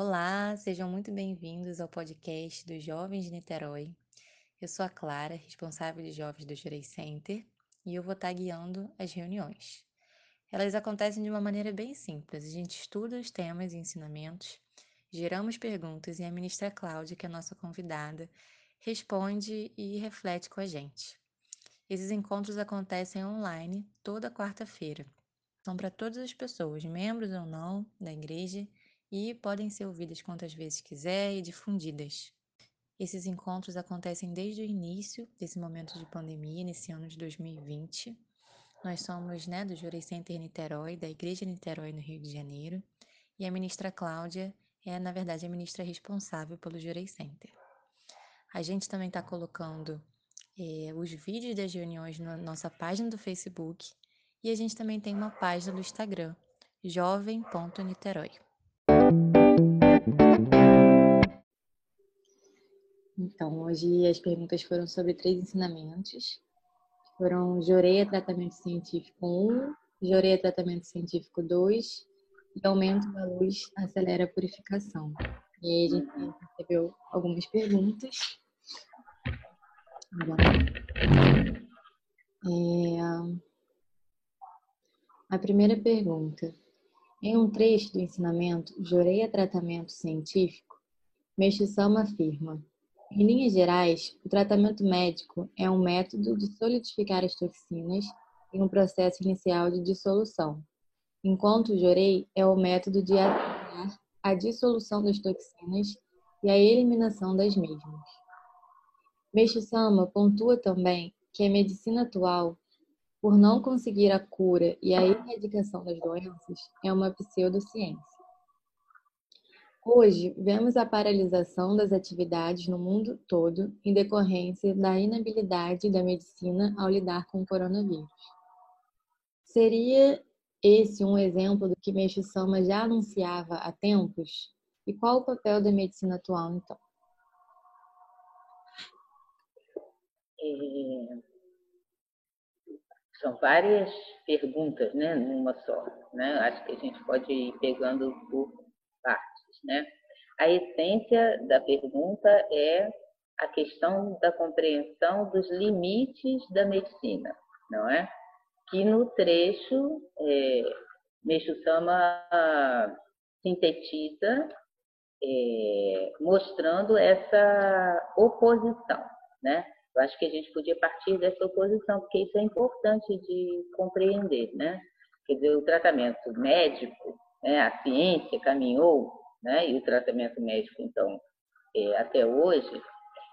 Olá, sejam muito bem-vindos ao podcast dos Jovens de Niterói. Eu sou a Clara, responsável de jovens do Jurei Center, e eu vou estar guiando as reuniões. Elas acontecem de uma maneira bem simples. A gente estuda os temas e ensinamentos, geramos perguntas e a ministra Cláudia, que é a nossa convidada, responde e reflete com a gente. Esses encontros acontecem online toda quarta-feira. São para todas as pessoas, membros ou não da igreja, e podem ser ouvidas quantas vezes quiser e difundidas. Esses encontros acontecem desde o início desse momento de pandemia, nesse ano de 2020. Nós somos né, do Jurei Center Niterói, da Igreja Niterói, no Rio de Janeiro, e a ministra Cláudia é, na verdade, a ministra responsável pelo Jurei Center. A gente também está colocando é, os vídeos das reuniões na nossa página do Facebook e a gente também tem uma página do Instagram, jovem.niterói. Então, hoje as perguntas foram sobre três ensinamentos. Foram Joreia Tratamento Científico 1, Joreia Tratamento Científico 2 e Aumento da Luz Acelera a Purificação. E a gente recebeu algumas perguntas. É... A primeira pergunta. Em um trecho do ensinamento Joreia Tratamento Científico, Meixo Sama afirma em linhas gerais, o tratamento médico é um método de solidificar as toxinas em um processo inicial de dissolução, enquanto o jorei é o método de acelerar a dissolução das toxinas e a eliminação das mesmas. Meixo Sama pontua também que a medicina atual, por não conseguir a cura e a erradicação das doenças, é uma pseudociência. Hoje, vemos a paralisação das atividades no mundo todo em decorrência da inabilidade da medicina ao lidar com o coronavírus. Seria esse um exemplo do que Meixo Sama já anunciava há tempos? E qual o papel da medicina atual, então? É... São várias perguntas, né, numa só. Né? Acho que a gente pode ir pegando por partes né? A essência da pergunta é a questão da compreensão dos limites da medicina, não é? Que no trecho, é, Sama sintetiza, é, mostrando essa oposição, né? Eu acho que a gente podia partir dessa oposição, porque isso é importante de compreender, né? Quer dizer, o tratamento médico, né, a ciência caminhou né, e o tratamento médico, então, é, até hoje,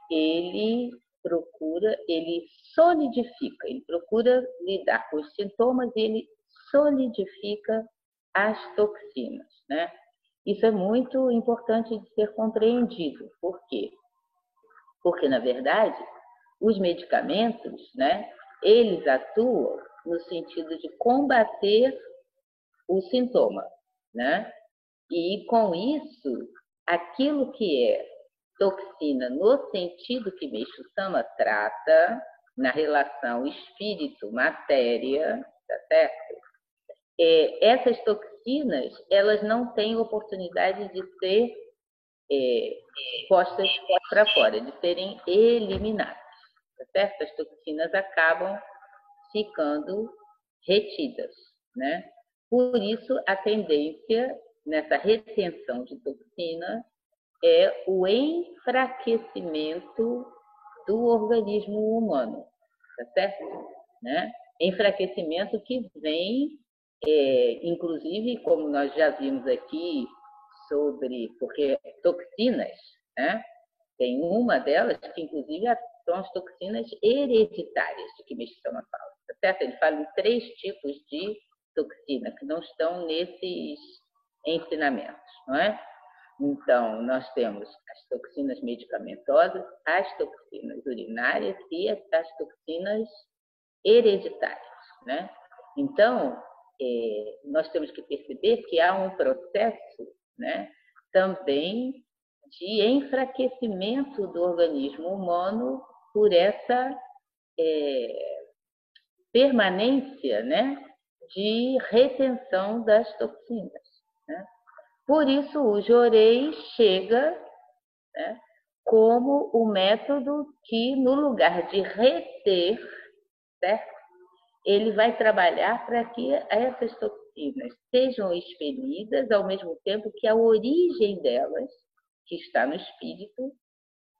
ele procura, ele solidifica, ele procura lidar com os sintomas e ele solidifica as toxinas, né? Isso é muito importante de ser compreendido. Por quê? Porque, na verdade, os medicamentos, né, eles atuam no sentido de combater o sintoma, né? E com isso, aquilo que é toxina no sentido que Meixo Sama trata, na relação espírito-matéria, tá certo? É, essas toxinas, elas não têm oportunidade de ser é, postas para fora, de serem eliminadas, tá certo? As toxinas acabam ficando retidas, né? Por isso, a tendência nessa retenção de toxina é o enfraquecimento do organismo humano, tá certo? Né? Enfraquecimento que vem, é, inclusive, como nós já vimos aqui sobre, porque toxinas, né? Tem uma delas que, inclusive, são as toxinas hereditárias de que Meshama fala, tá certo? Ele fala em três tipos de toxina que não estão nesses ensinamentos, não é? Então, nós temos as toxinas medicamentosas, as toxinas urinárias e as toxinas hereditárias, né? Então, é, nós temos que perceber que há um processo, né, também de enfraquecimento do organismo humano por essa é, permanência, né, de retenção das toxinas. Né? Por isso, o Jorei chega né, como o método que, no lugar de reter, certo? ele vai trabalhar para que essas toxinas sejam expelidas, ao mesmo tempo que a origem delas, que está no espírito,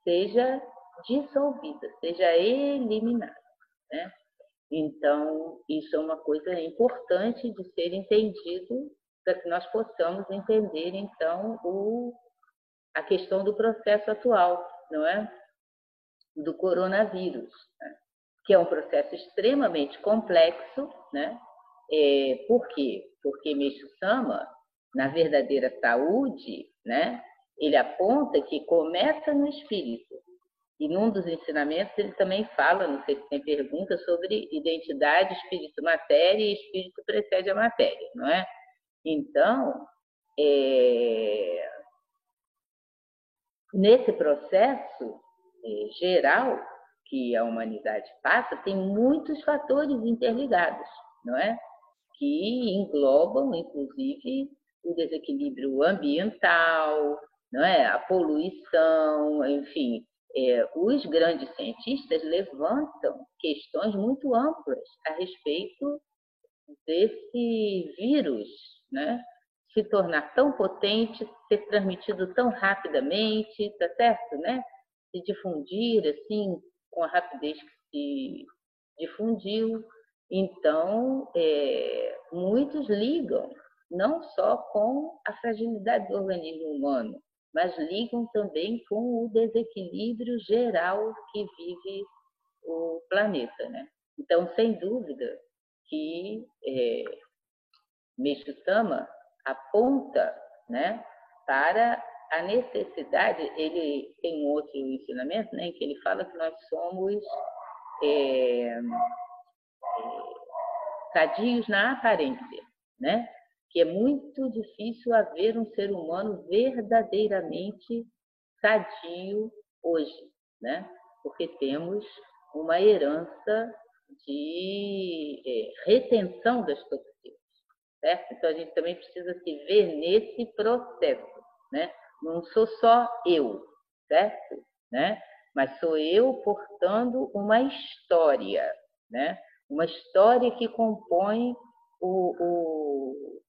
seja dissolvida, seja eliminada. Né? Então, isso é uma coisa importante de ser entendido para que nós possamos entender, então, o, a questão do processo atual, não é? Do coronavírus, né? que é um processo extremamente complexo, né? É, por quê? Porque Meixo Sama, na verdadeira saúde, né? Ele aponta que começa no espírito. E num dos ensinamentos ele também fala, não sei se tem pergunta, sobre identidade, espírito, matéria e espírito precede a matéria, não é? Então, é... nesse processo é, geral que a humanidade passa, tem muitos fatores interligados, não é? Que englobam, inclusive, o desequilíbrio ambiental, não é? A poluição, enfim, é, os grandes cientistas levantam questões muito amplas a respeito desse vírus, né? Se tornar tão potente, ser transmitido tão rapidamente, tá certo, né? Se difundir assim com a rapidez que se difundiu. Então, é, muitos ligam não só com a fragilidade do organismo humano, mas ligam também com o desequilíbrio geral que vive o planeta. Né? Então, sem dúvida, que é, Meixo Sama aponta né, para a necessidade, ele tem um outro ensinamento, né, em que ele fala que nós somos é, é, sadios na aparência, né? Que é muito difícil haver um ser humano verdadeiramente sadio hoje, né? porque temos uma herança de é, retenção das toxinas, certo? Então a gente também precisa se ver nesse processo, né? Não sou só eu, certo? Né? Mas sou eu portando uma história, né? Uma história que compõe o, o,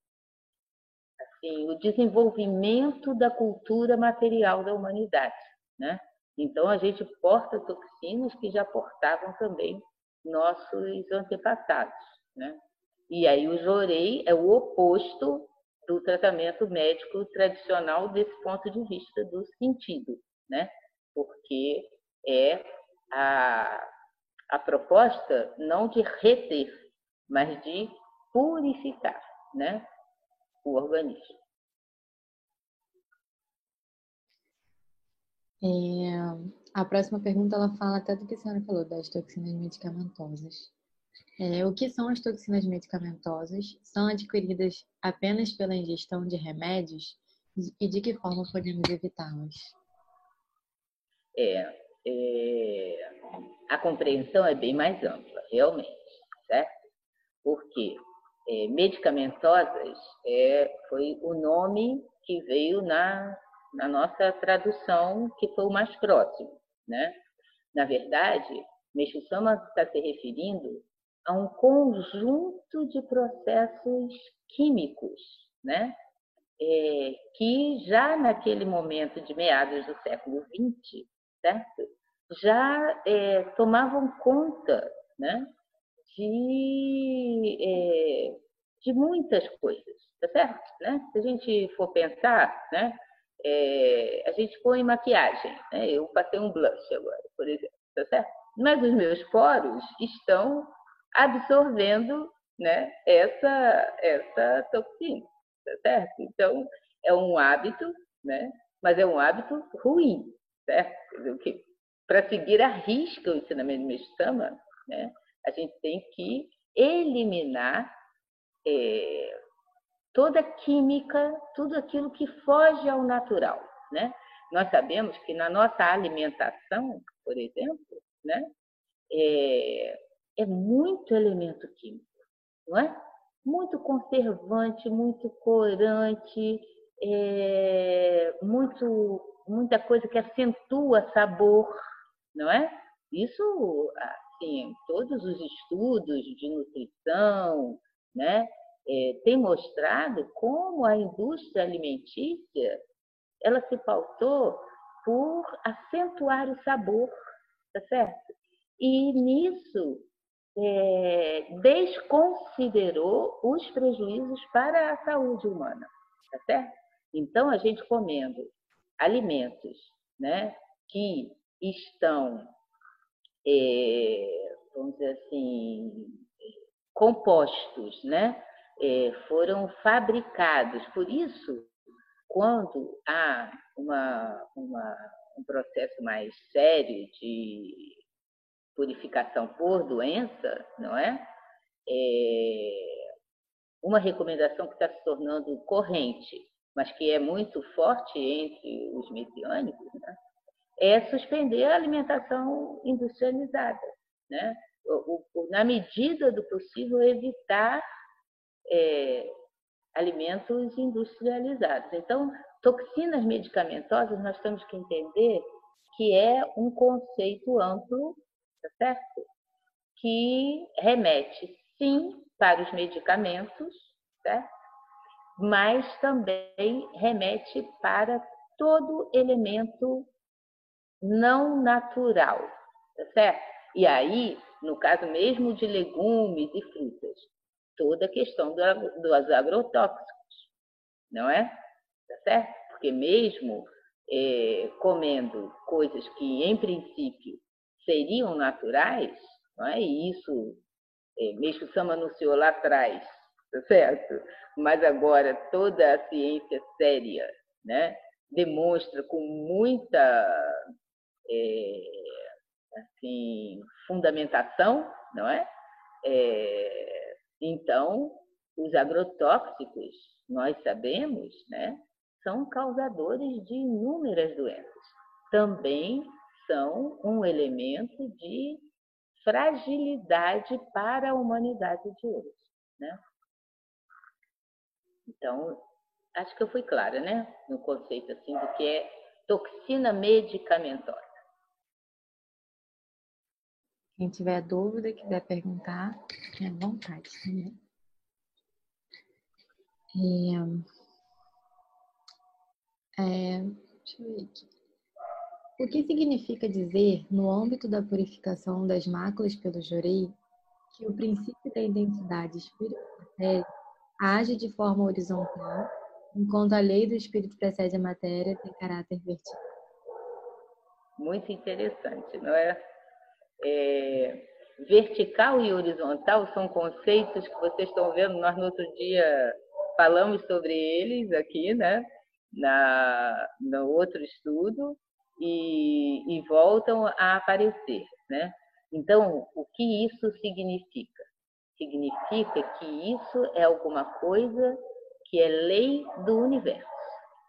assim, o desenvolvimento da cultura material da humanidade, né? Então a gente porta toxinas que já portavam também nossos antepassados, né? E aí o jorei é o oposto do tratamento médico tradicional desse ponto de vista do sentido, né? Porque é a, a proposta não de reter, mas de purificar, né? O organismo. É, a próxima pergunta ela fala até do que a senhora falou das toxinas medicamentosas. É, o que são as toxinas medicamentosas? São adquiridas apenas pela ingestão de remédios? E de que forma podemos evitá-las? É, é, a compreensão é bem mais ampla, realmente, certo? Porque é, medicamentosas é, foi o nome que veio na, na nossa tradução, que foi o mais próximo, né? Na verdade, Meixo Sama está se referindo a um conjunto de processos químicos, né? É, que já naquele momento de meados do século XX, certo? já é, tomavam conta né? De, é, de muitas coisas, tá certo? Né? Se a gente for pensar, né? É, a gente põe maquiagem, né? eu passei um blush agora, por exemplo, tá certo? Mas os meus poros estão absorvendo né, essa, essa toxina, tá certo? Então, é um hábito, né, mas é um hábito ruim, certo? Para seguir a risca o ensinamento do Mestama, né, a gente tem que eliminar é, toda química, tudo aquilo que foge ao natural, né? Nós sabemos que na nossa alimentação, por exemplo, né, é, é muito elemento químico, não é? Muito conservante, muito corante, é, muito, muita coisa que acentua sabor, não é? Isso, assim, todos os estudos de nutrição, né, é, tem mostrado como a indústria alimentícia ela se pautou por acentuar o sabor, tá certo? E nisso é, desconsiderou os prejuízos para a saúde humana, tá certo? Então, a gente comendo alimentos né, que estão, é, vamos dizer assim, compostos, né, é, foram fabricados. Por isso, quando há uma, uma, um processo mais sério de purificação por doença, não é? é uma recomendação que está se tornando corrente, mas que é muito forte entre os messiânicos, né? É suspender a alimentação industrializada, né? O, o, na medida do possível, evitar é, alimentos industrializados. Então, toxinas medicamentosas, nós temos que entender que é um conceito amplo, tá certo? Que remete, sim, para os medicamentos, certo? mas também remete para todo elemento não natural, tá certo? E aí, no caso mesmo de legumes e frutas, toda a questão do, dos agrotóxicos, não é? Tá certo? Porque mesmo é, comendo coisas que, em princípio, seriam naturais, não é? isso, é, mesmo Sama anunciou lá atrás, tá certo? Mas agora toda a ciência séria né, demonstra com muita é, assim, fundamentação, não é? é então, os agrotóxicos, nós sabemos, né, são causadores de inúmeras doenças. Também são um elemento de fragilidade para a humanidade de hoje. Né? Então, acho que eu fui clara, né? No conceito assim do que é toxina medicamentosa. Quem tiver dúvida, quiser perguntar, fique à vontade. Né? É, é, deixa eu ver aqui. O que significa dizer, no âmbito da purificação das máculas pelo jorei, que o princípio da identidade espírito age de forma horizontal, enquanto a lei do espírito precede a matéria tem caráter vertical? Muito interessante, não é? É, vertical e horizontal são conceitos que vocês estão vendo, nós no outro dia falamos sobre eles aqui, né? Na, no outro estudo e, e voltam a aparecer, né? Então, o que isso significa? Significa que isso é alguma coisa que é lei do universo,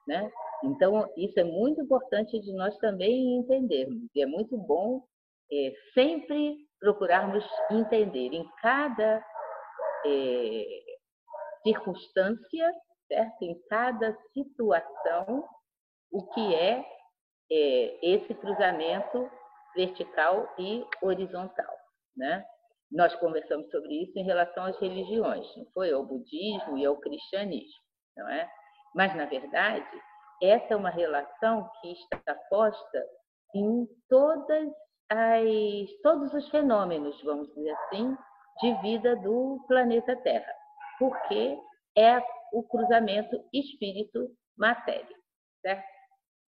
né? Então, isso é muito importante de nós também entendermos. E é muito bom é, sempre procurarmos entender em cada é, circunstância, certo? em cada situação, o que é, é esse cruzamento vertical e horizontal. Né? Nós conversamos sobre isso em relação às religiões, não foi? Ao budismo e ao cristianismo, não é? Mas, na verdade, essa é uma relação que está posta em todas as, todos os fenômenos, vamos dizer assim, de vida do planeta Terra, porque é o cruzamento espírito-matéria, certo?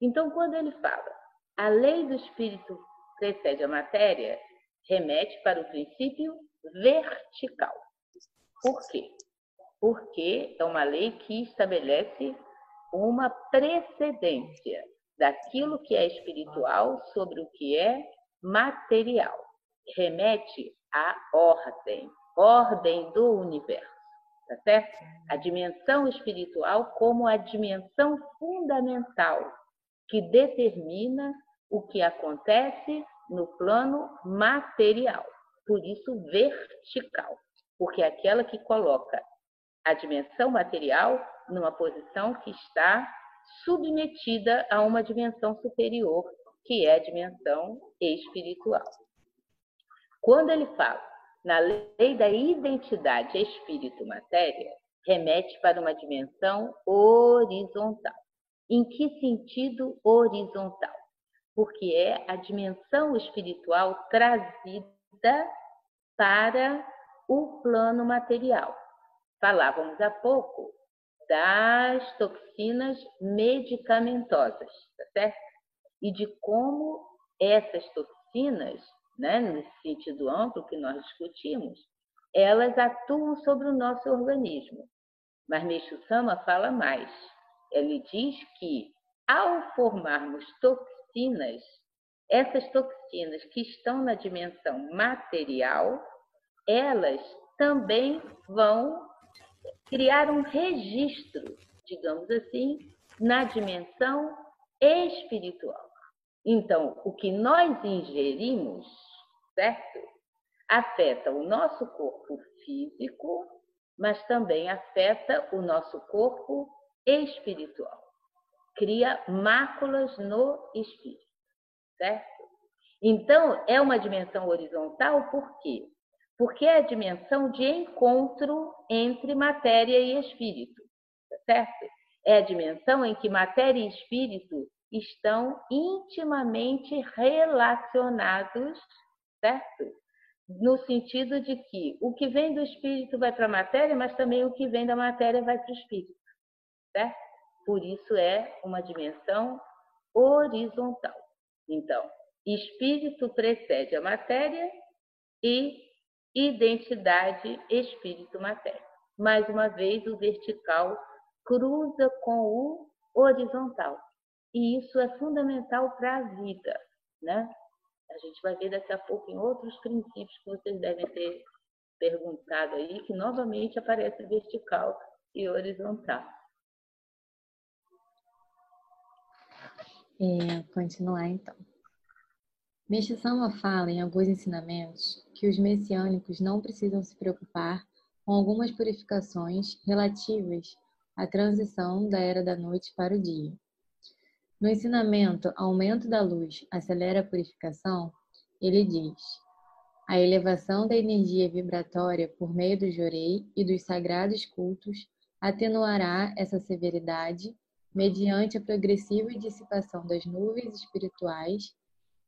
Então, quando ele fala a lei do espírito precede a matéria, remete para o princípio vertical. Por quê? Porque é uma lei que estabelece uma precedência daquilo que é espiritual sobre o que é material. Remete à ordem, ordem do universo, tá certo? A dimensão espiritual como a dimensão fundamental que determina o que acontece no plano material. Por isso, vertical, porque é aquela que coloca a dimensão material numa posição que está submetida a uma dimensão superior, que é a dimensão espiritual. Quando ele fala na lei da identidade espírito-matéria, remete para uma dimensão horizontal. Em que sentido horizontal? Porque é a dimensão espiritual trazida para o plano material. Falávamos há pouco das toxinas medicamentosas, tá certo? E de como essas toxinas, né, nesse sentido amplo que nós discutimos, elas atuam sobre o nosso organismo. Mas Meixo Sama fala mais. Ele diz que ao formarmos toxinas, essas toxinas que estão na dimensão material, elas também vão criar um registro, digamos assim, na dimensão espiritual. Então, o que nós ingerimos, certo? Afeta o nosso corpo físico, mas também afeta o nosso corpo espiritual. Cria máculas no espírito, certo? Então, é uma dimensão horizontal, por quê? porque é a dimensão de encontro entre matéria e espírito, certo? É a dimensão em que matéria e espírito estão intimamente relacionados, certo? No sentido de que o que vem do espírito vai para a matéria, mas também o que vem da matéria vai para o espírito, certo? Por isso é uma dimensão horizontal. Então, espírito precede a matéria e identidade espírito-matéria. Mais uma vez, o vertical cruza com o horizontal. E isso é fundamental para a vida, né? A gente vai ver daqui a pouco em outros princípios que vocês devem ter perguntado aí, que novamente aparece vertical e horizontal. É, continuar então. Mestre Sama fala em alguns ensinamentos que os messiânicos não precisam se preocupar com algumas purificações relativas à transição da era da noite para o dia. No ensinamento Aumento da Luz acelera a purificação, ele diz: a elevação da energia vibratória por meio do jorei e dos sagrados cultos atenuará essa severidade mediante a progressiva dissipação das nuvens espirituais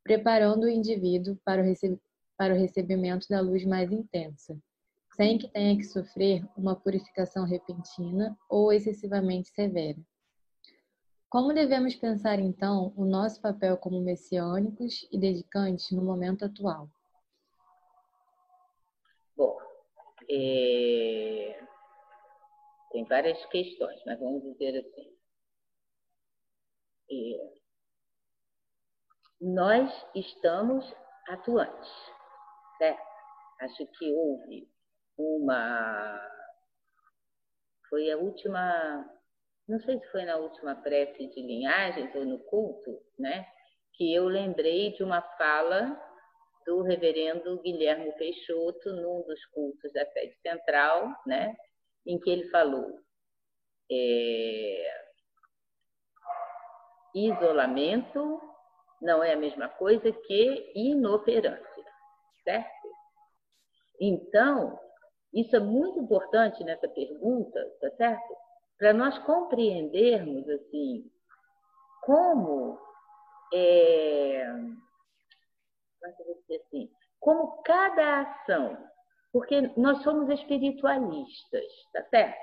preparando o indivíduo para o, para o recebimento da luz mais intensa, sem que tenha que sofrer uma purificação repentina ou excessivamente severa. Como devemos pensar então o nosso papel como messiânicos e dedicantes no momento atual? Bom, é... tem várias questões, mas vamos dizer assim. É nós estamos atuantes, certo? Acho que houve uma. Foi a última. Não sei se foi na última prece de linhagens ou no culto, né? Que eu lembrei de uma fala do reverendo Guilherme Peixoto num dos cultos da sede central, né? Em que ele falou. É, isolamento não é a mesma coisa que inoperância, certo? Então, isso é muito importante nessa pergunta, tá certo? Para nós compreendermos, assim, como, é, assim, como cada ação, porque nós somos espiritualistas, tá certo?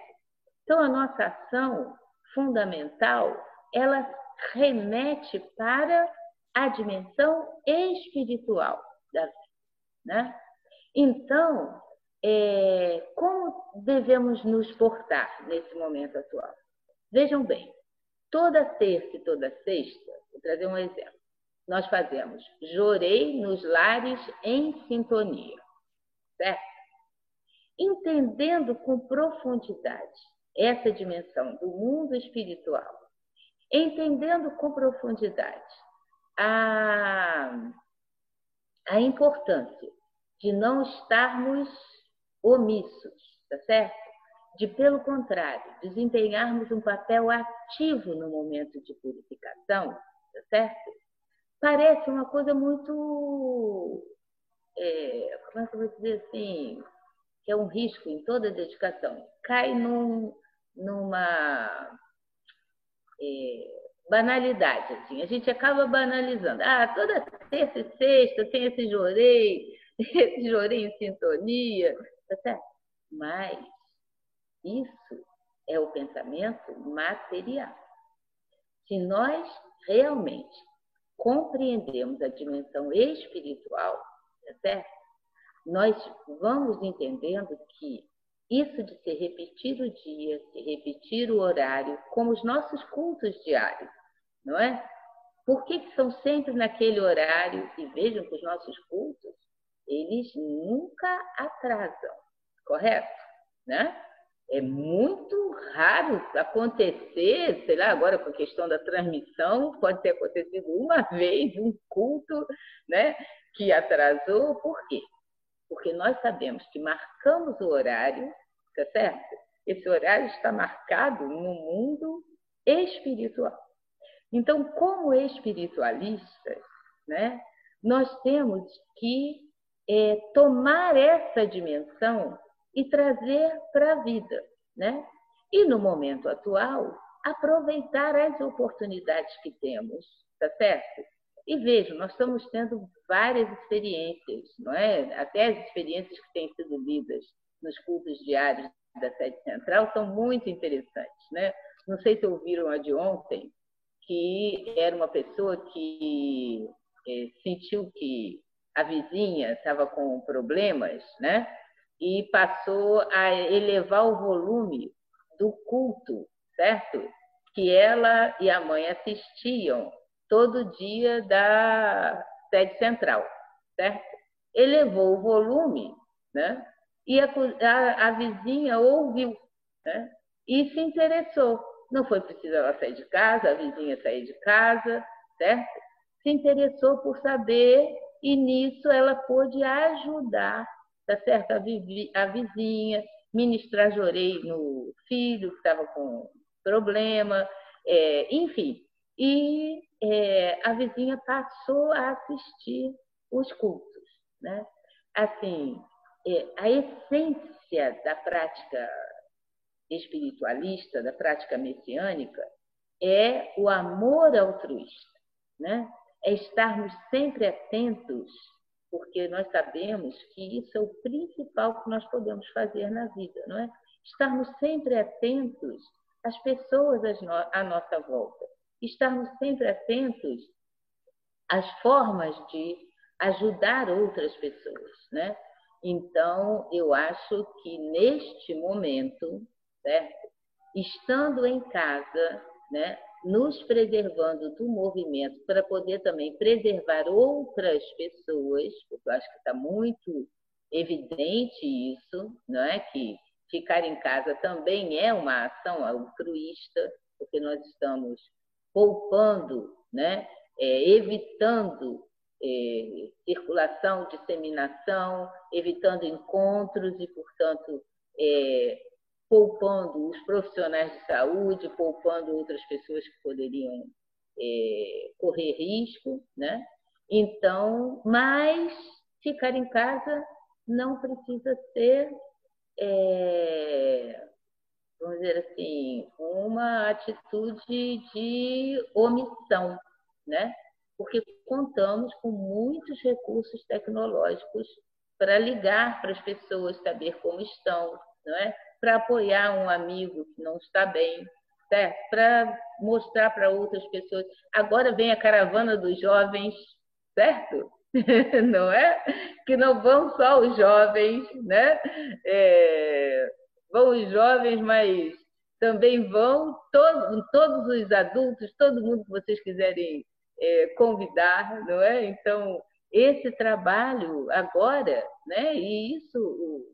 Então, a nossa ação fundamental, ela remete para a dimensão espiritual da vida. Né? Então, é, devemos nos portar nesse momento atual? Vejam bem, toda terça e toda sexta, vou trazer um exemplo, nós fazemos jorei nos lares em sintonia, certo? Entendendo com profundidade essa dimensão do mundo espiritual, entendendo com profundidade a, a importância de não estarmos omissos, tá certo? de, pelo contrário, desempenharmos um papel ativo no momento de purificação, tá certo? Parece uma coisa muito. É, como é que eu vou dizer assim? Que é um risco em toda dedicação. Cai num, numa. É, banalidade, assim. A gente acaba banalizando. Ah, toda terça e sexta tem esse jorei, esse jorei em sintonia, tá certo? Mas isso é o pensamento material. Se nós realmente compreendemos a dimensão espiritual, tá certo? Nós vamos entendendo que isso de se repetir o dia, se repetir o horário, como os nossos cultos diários, não é? Por que, que são sempre naquele horário? E vejam que os nossos cultos, eles nunca atrasam, correto? Né? É muito raro acontecer, sei lá, agora com a questão da transmissão, pode ter acontecido uma vez um culto né, que atrasou. Por quê? Porque nós sabemos que marcamos o horário, tá certo? Esse horário está marcado no mundo espiritual. Então, como espiritualistas, né, nós temos que é, tomar essa dimensão e trazer para a vida. Né? E no momento atual, aproveitar as oportunidades que temos, tá certo? E vejam, nós estamos tendo várias experiências, não é? Até as experiências que têm sido lidas nos cultos diários da sede central são muito interessantes, né? Não sei se ouviram a de ontem, que era uma pessoa que é, sentiu que a vizinha estava com problemas, né? E passou a elevar o volume do culto, certo? Que ela e a mãe assistiam todo dia da sede central, certo? Elevou o volume, né? E a, a, a vizinha ouviu, né? E se interessou. Não foi preciso ela sair de casa, a vizinha sair de casa, certo? Se interessou por saber e nisso ela pôde ajudar, tá certo? A, vivi, a vizinha, no filho que estava com problema, é, enfim. E é, a vizinha passou a assistir os cultos, né? Assim, é, a essência da prática espiritualista, da prática messiânica, é o amor altruísta, né? É estarmos sempre atentos, porque nós sabemos que isso é o principal que nós podemos fazer na vida, não é? Estarmos sempre atentos às pessoas à nossa volta, estarmos sempre atentos às formas de ajudar outras pessoas, né? Então, eu acho que neste momento certo? Estando em casa, né, nos preservando do movimento para poder também preservar outras pessoas, porque eu acho que está muito evidente isso, não é? Que ficar em casa também é uma ação altruísta, porque nós estamos poupando, né? É, evitando é, circulação, disseminação, evitando encontros e, portanto, é, poupando os profissionais de saúde, poupando outras pessoas que poderiam é, correr risco, né? Então, mas ficar em casa não precisa ser, é, vamos dizer assim, uma atitude de omissão, né? Porque contamos com muitos recursos tecnológicos para ligar para as pessoas, saber como estão, não é? Para apoiar um amigo que não está bem, certo? Para mostrar para outras pessoas. Agora vem a caravana dos jovens, certo? não é? Que não vão só os jovens, né? É, vão os jovens, mas também vão todos, todos os adultos, todo mundo que vocês quiserem é, convidar, não é? Então, esse trabalho agora, né? E isso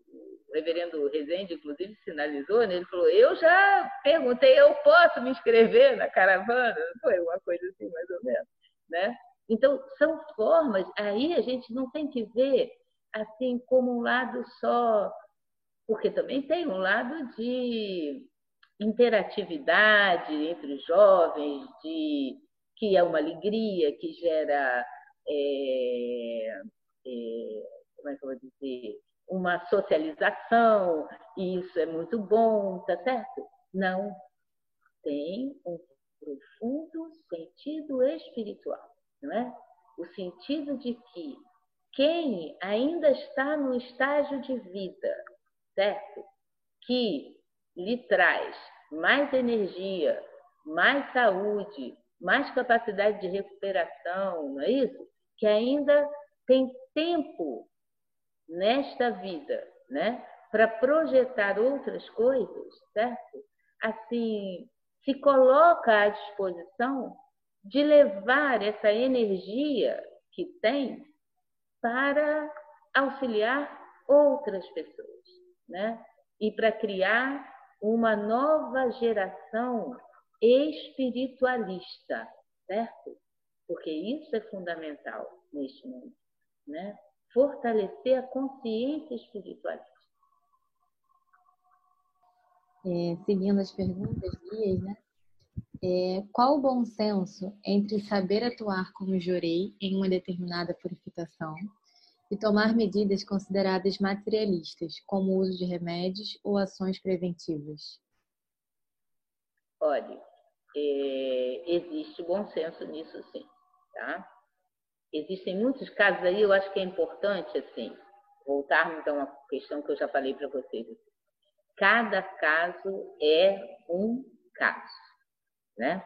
reverendo Rezende, inclusive, sinalizou, né? ele falou, eu já perguntei, eu posso me inscrever na caravana? Foi uma coisa assim, mais ou menos. Né? Então, são formas, aí a gente não tem que ver assim como um lado só porque também tem um lado de interatividade entre os jovens, de que é uma alegria, que gera é, é, como é que eu vou dizer, uma socialização, e isso é muito bom, tá certo? Não. Tem um profundo sentido espiritual, não é? O sentido de que quem ainda está no estágio de vida, certo? Que lhe traz mais energia, mais saúde, mais capacidade de recuperação, não é isso? Que ainda tem tempo nesta vida, né? Para projetar outras coisas, certo? Assim, se coloca à disposição de levar essa energia que tem para auxiliar outras pessoas, né? E para criar uma nova geração espiritualista, certo? Porque isso é fundamental neste mundo, né? Fortalecer a consciência espiritualista. É, seguindo as perguntas Lias, né? É, qual o bom senso entre saber atuar como jurei em uma determinada purificação e tomar medidas consideradas materialistas, como o uso de remédios ou ações preventivas? Olha, é, existe bom senso nisso sim, tá? Existem muitos casos aí, eu acho que é importante, assim, voltarmos a uma questão que eu já falei para vocês. Cada caso é um caso, né?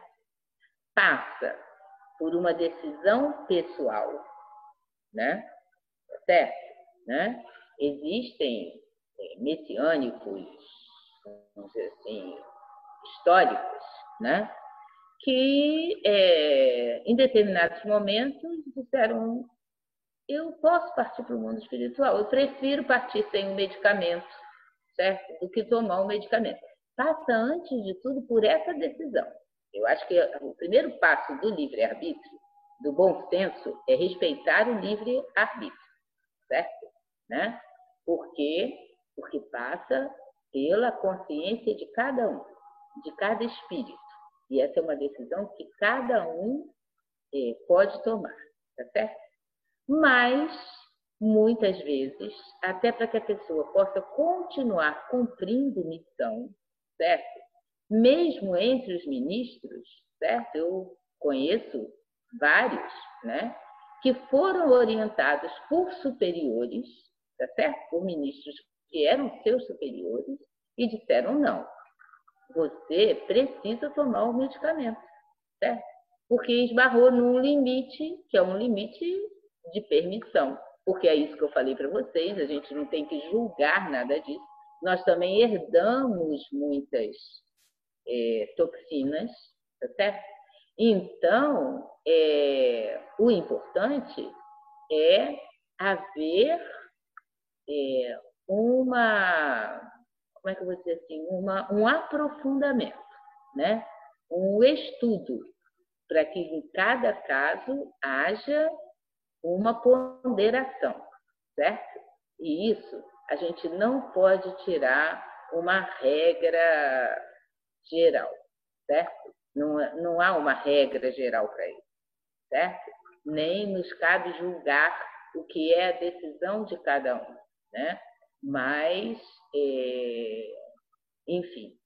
Passa por uma decisão pessoal, né? Certo? Né? Existem é, messiânicos, vamos dizer assim, históricos, né? Que é, em determinados momentos disseram eu posso partir para o mundo espiritual, eu prefiro partir sem um medicamento, certo? Do que tomar um medicamento. Passa, antes de tudo, por essa decisão. Eu acho que o primeiro passo do livre-arbítrio, do bom senso, é respeitar o livre-arbítrio, certo? Né? Por quê? Porque passa pela consciência de cada um, de cada espírito. E essa é uma decisão que cada um é, pode tomar, tá certo? Mas, muitas vezes, até para que a pessoa possa continuar cumprindo missão, certo? Mesmo entre os ministros, certo? Eu conheço vários, né? Que foram orientados por superiores, tá certo? Por ministros que eram seus superiores e disseram não você precisa tomar o medicamento, certo? Porque esbarrou num limite, que é um limite de permissão. Porque é isso que eu falei para vocês, a gente não tem que julgar nada disso. Nós também herdamos muitas é, toxinas, tá certo? Então, é, o importante é haver é, uma como é que eu vou dizer assim, uma, um aprofundamento, né? um estudo, para que em cada caso haja uma ponderação, certo? E isso a gente não pode tirar uma regra geral, certo? Não, não há uma regra geral para isso, certo? Nem nos cabe julgar o que é a decisão de cada um, né? Mas é, enfim,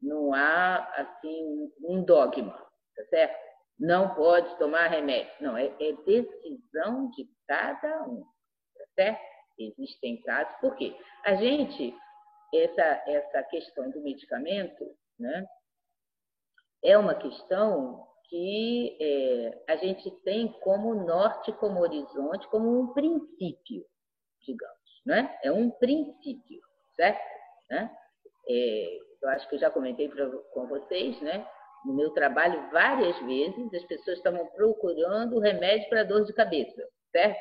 não há assim um dogma, tá certo? Não pode tomar remédio. Não, é, é decisão de cada um, tá certo? Existem casos, porque a gente, essa, essa questão do medicamento, né, é uma questão que é, a gente tem como norte, como horizonte, como um princípio, digamos, né? É um princípio certo? Né? É, eu acho que eu já comentei pra, com vocês, né? No meu trabalho, várias vezes, as pessoas estavam procurando remédio para dor de cabeça, certo?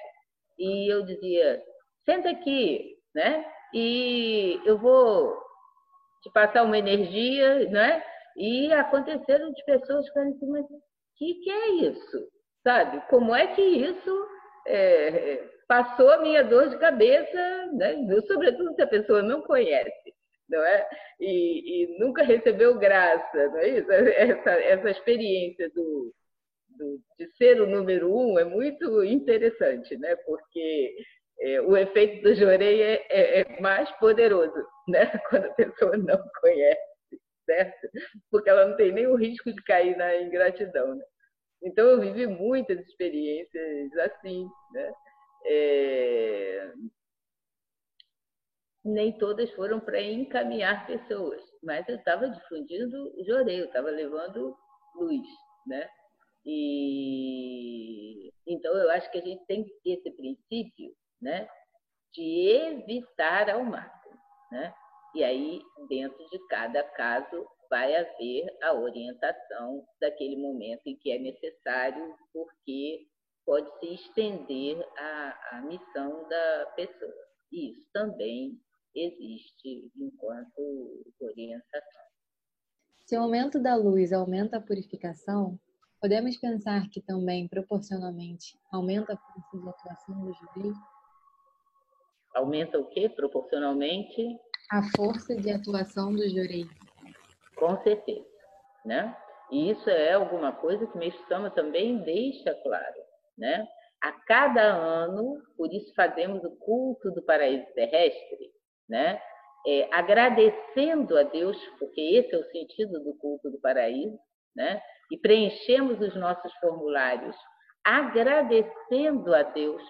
E eu dizia, senta aqui, né? E eu vou te passar uma energia, né? E aconteceram de pessoas falando mas o que, que é isso? Sabe? Como é que isso é, passou a minha dor de cabeça, né? sobretudo se a pessoa não conhece, não é? E, e nunca recebeu graça, não é isso? Essa, essa experiência do, do, de ser o número um é muito interessante, né? Porque é, o efeito do jorei é, é, é, mais poderoso, né? Quando a pessoa não conhece, certo? Porque ela não tem nem o risco de cair na ingratidão, né? Então eu vivi muitas experiências assim, né? É... Nem todas foram para encaminhar pessoas, mas eu estava difundindo jorei, eu estava levando luz, né? E então eu acho que a gente tem que ter esse princípio, né, de evitar ao máximo, né? E aí dentro de cada caso vai haver a orientação daquele momento em que é necessário, porque pode se estender a, a missão da pessoa. E isso também existe enquanto orientação. Se o aumento da luz aumenta a purificação, podemos pensar que também, proporcionalmente, aumenta a força de atuação do jurei? Aumenta o quê? Proporcionalmente? A força de atuação do jurei. Com certeza. Né? E isso é alguma coisa que Sama também deixa claro né? A cada ano, por isso fazemos o culto do paraíso terrestre, né? É, agradecendo a Deus, porque esse é o sentido do culto do paraíso, né? E preenchemos os nossos formulários agradecendo a Deus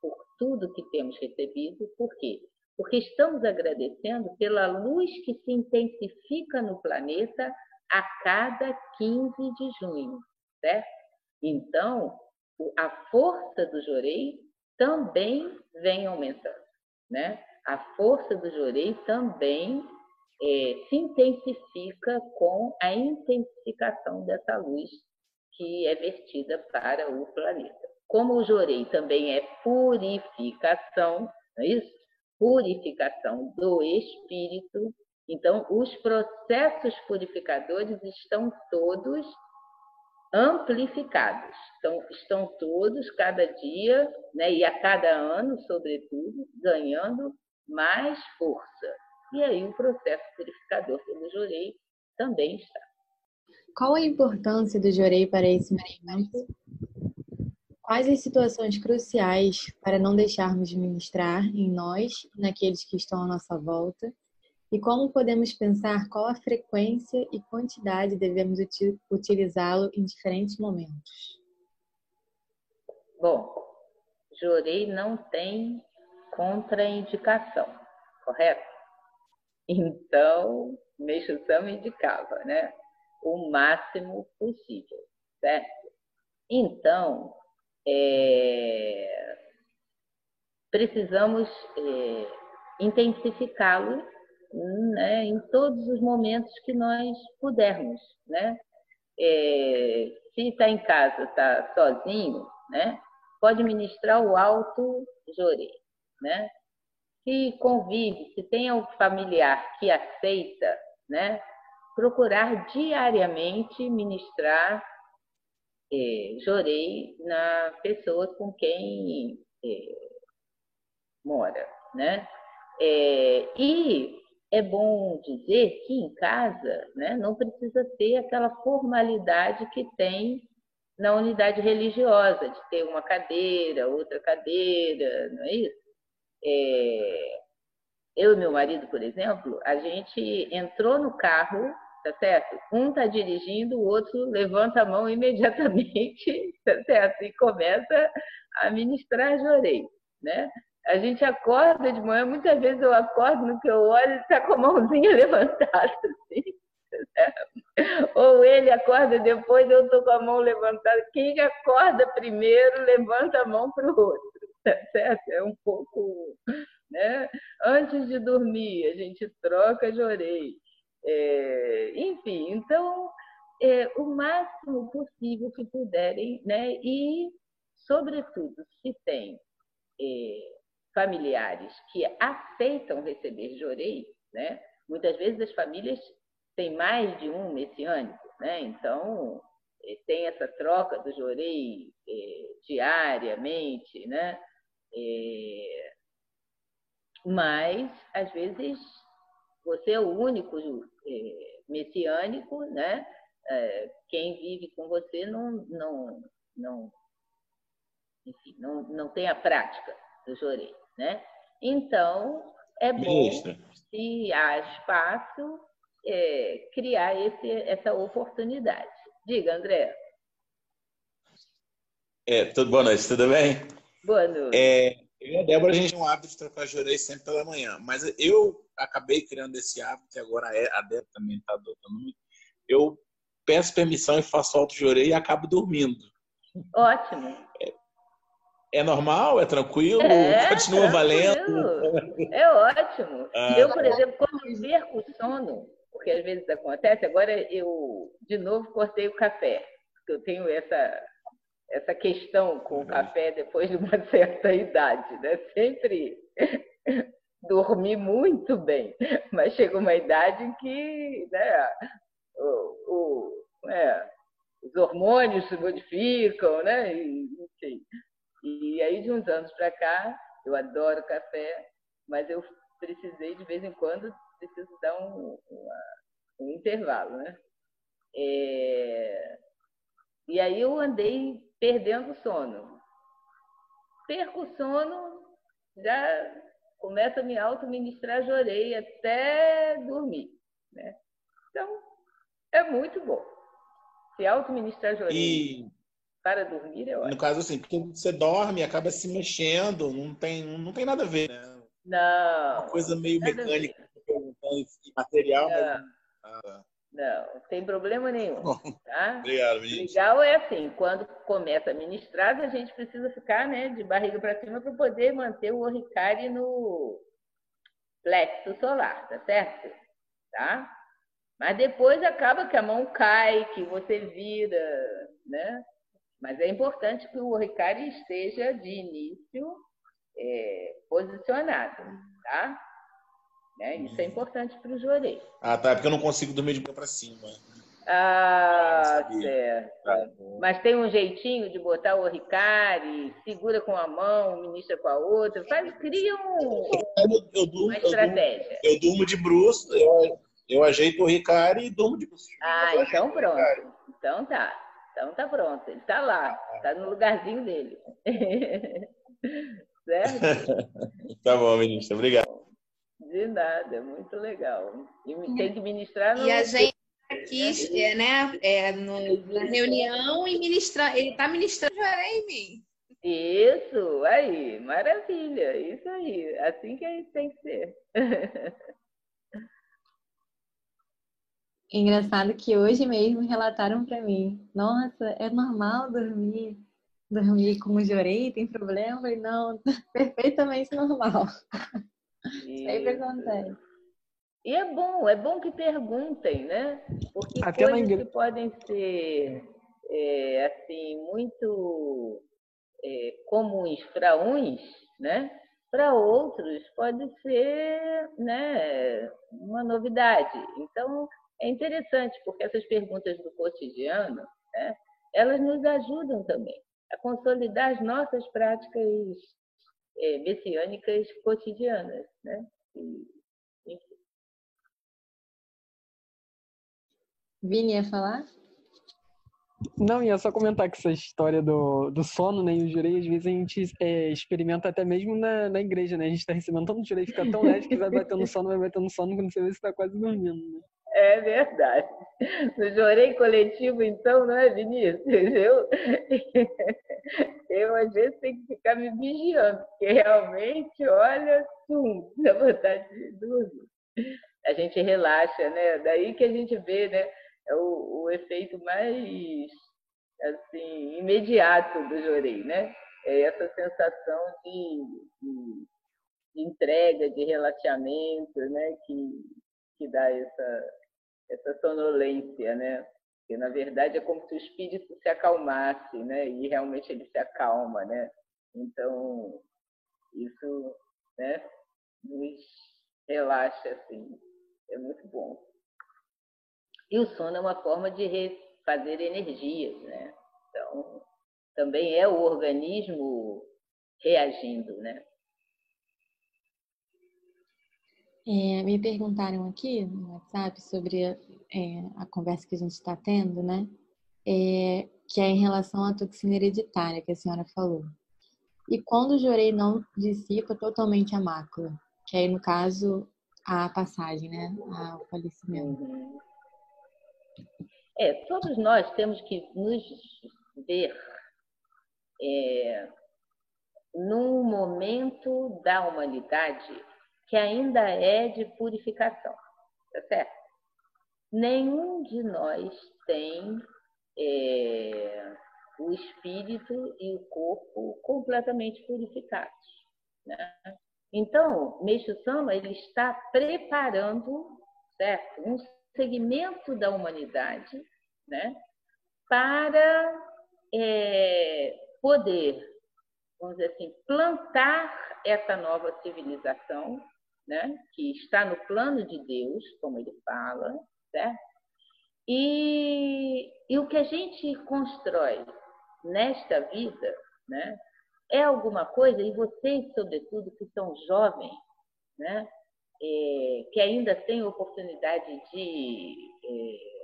por tudo que temos recebido. Por quê? Porque estamos agradecendo pela luz que se intensifica no planeta a cada 15 de junho, certo? Então, a força do jorei também vem aumentando, né? A força do jorei também é, se intensifica com a intensificação dessa luz que é vertida para o planeta. Como o jorei também é purificação, não é isso? Purificação do espírito. Então, os processos purificadores estão todos amplificados. Então, estão todos, cada dia, né, e a cada ano, sobretudo, ganhando mais força. E aí o processo purificador pelo jorei também está. Qual a importância do jorei para esse movimento? Quais as situações cruciais para não deixarmos de ministrar em nós e naqueles que estão à nossa volta? E como podemos pensar qual a frequência e quantidade devemos utilizá-lo em diferentes momentos? Bom, jurei não tem contraindicação, correto? Então, Meixo Sama indicava, né? O máximo possível, certo? Então, é... precisamos é... intensificá-lo né, em todos os momentos que nós pudermos. Né? É, se está em casa, está sozinho, né, pode ministrar o alto jorei. Né? Se convive, se tem um familiar que aceita, né, procurar diariamente ministrar é, jorei na pessoa com quem é, mora. Né? É, e é bom dizer que em casa né, não precisa ter aquela formalidade que tem na unidade religiosa, de ter uma cadeira, outra cadeira, não é isso? É... Eu e meu marido, por exemplo, a gente entrou no carro, tá certo? Um está dirigindo, o outro levanta a mão imediatamente, tá certo? E começa a ministrar jorei, né? A gente acorda de manhã, muitas vezes eu acordo no que eu olho, está com a mãozinha levantada. Assim. Ou ele acorda depois, eu estou com a mão levantada. Quem acorda primeiro, levanta a mão para o outro. Tá certo? É um pouco. Né? Antes de dormir, a gente troca de orelha. É, enfim, então, é, o máximo possível que puderem, né? e, sobretudo, se tem é, familiares que aceitam receber jorei, né? Muitas vezes as famílias têm mais de um messiânico, né? Então eh, tem essa troca do jorei eh, diariamente, né? É... Mas, às vezes, você é o único messiânico, né? Quem vive com você não, não, não, enfim, não, não tem a prática do jorei, né? Então, é bom, Ministra. se há espaço, é, criar esse, essa oportunidade. Diga, André. É, tudo, boa noite, tudo bem? Boa noite. É, eu e a Débora, a gente tem um hábito de trocar jorei sempre pela manhã, mas eu acabei criando esse hábito, e agora é, a Débora também está adotando. Eu peço permissão e faço alto jorei e acabo dormindo. Ótimo. É, é normal? É tranquilo? É, Continua tranquilo. valendo? É ótimo. Ah. Eu, por exemplo, quando perco o sono, porque às vezes acontece, agora eu, de novo, cortei o café. Porque eu tenho essa, essa questão com o café depois de uma certa idade, né? Sempre dormi muito bem, mas chega uma idade em que né, o, o, é, os hormônios se modificam, né? E. E aí, de uns anos para cá, eu adoro café, mas eu precisei, de vez em quando, preciso dar um, uma, um intervalo, né? É... E aí eu andei perdendo sono. Perco o sono, já começo a me auto-ministrar jorei até dormir. Né? Então, é muito bom. Se auto-ministrar jorei e... para dormir é ótimo. No caso, assim, porque você dorme acaba se mexendo, não tem, não tem nada a ver, né? Não. Uma coisa meio mecânica, material, não. mas... Ah. Não, sem problema nenhum. Tá? Obrigado, ministro. Legal é assim, quando começa a ministrada, a gente precisa ficar né, de barriga para cima para poder manter o oricário no plexo solar, tá certo? Tá? Mas depois acaba que a mão cai, que você vira, né? Mas é importante que o oricário esteja de início é, posicionado, tá? Né? Isso é importante para o jorei. Ah, tá. É porque eu não consigo dormir de para cima. Ah, ah certo. Tá Mas tem um jeitinho de botar o oricari, segura com a mão, ministra com a outra, faz, cria um, eu, eu durmo, uma estratégia. Eu, eu, durmo de bruxo, eu, eu ajeito o oricari e durmo de bruxo. Ah, então pronto. Então tá. Então tá pronto. Ele tá lá, tá no lugarzinho dele. certo? tá bom, ministra. Obrigado. De nada, muito legal. E tem que ministrar no. E a gente aqui, é, né, é, no, na reunião e ministrar. Ele está ministrando já em mim. Isso, aí, maravilha, isso aí, assim que a gente tem que ser. Engraçado que hoje mesmo relataram para mim, nossa, é normal dormir, dormir com o jorei, tem problema? Eu falei, não, perfeitamente normal. Sempre acontece. E é bom, é bom que perguntem, né? Porque Até coisas que podem ser é, assim muito é, comuns para uns, né? Para outros pode ser, né, uma novidade. Então é interessante porque essas perguntas do cotidiano, né, elas nos ajudam também a consolidar as nossas práticas é, messiânicas cotidianas, né? E, enfim. Vini ia falar? Não, ia só comentar que essa história do, do sono, né, e o jurei, às vezes a gente é, experimenta até mesmo na, na igreja, né? A gente está recebendo tanto jurei, fica tão leve que vai batendo sono, vai batendo sono quando você vê se está quase dormindo, né? É verdade. No jorei coletivo, então, não é, Vinícius? Eu, eu às vezes tenho que ficar me vigiando, porque realmente, olha, tum, dá vontade de dormir. A gente relaxa, né? Daí que a gente vê, né? É o, o efeito mais, assim, imediato do jorei, né? É essa sensação de, de, de entrega, de relaxamento, né? Que, que dá essa, essa sonolência, né? Que na verdade é como se o espírito se acalmasse, né? E realmente ele se acalma, né? Então isso, né? Nos relaxa assim, é muito bom. E o sono é uma forma de refazer energias, né? Então também é o organismo reagindo, né? É, me perguntaram aqui no WhatsApp sobre é, a conversa que a gente está tendo, né? É, que é em relação à toxina hereditária que a senhora falou. E quando o jorei não dissipa totalmente a mácula, que aí no caso a passagem, né, ao falecimento. Uhum. É, todos nós temos que nos ver é, num momento da humanidade que ainda é de purificação, tá certo? Nenhum de nós tem é, o espírito e o corpo completamente purificados, né? Então, Meixo Sama ele está preparando, certo, um segmento da humanidade, né, para é, poder, vamos dizer assim, plantar essa nova civilização né? que está no plano de Deus, como ele fala, certo? E, e o que a gente constrói nesta vida, né? É alguma coisa, e vocês, sobretudo, que são jovens, né? É, que ainda têm oportunidade de é,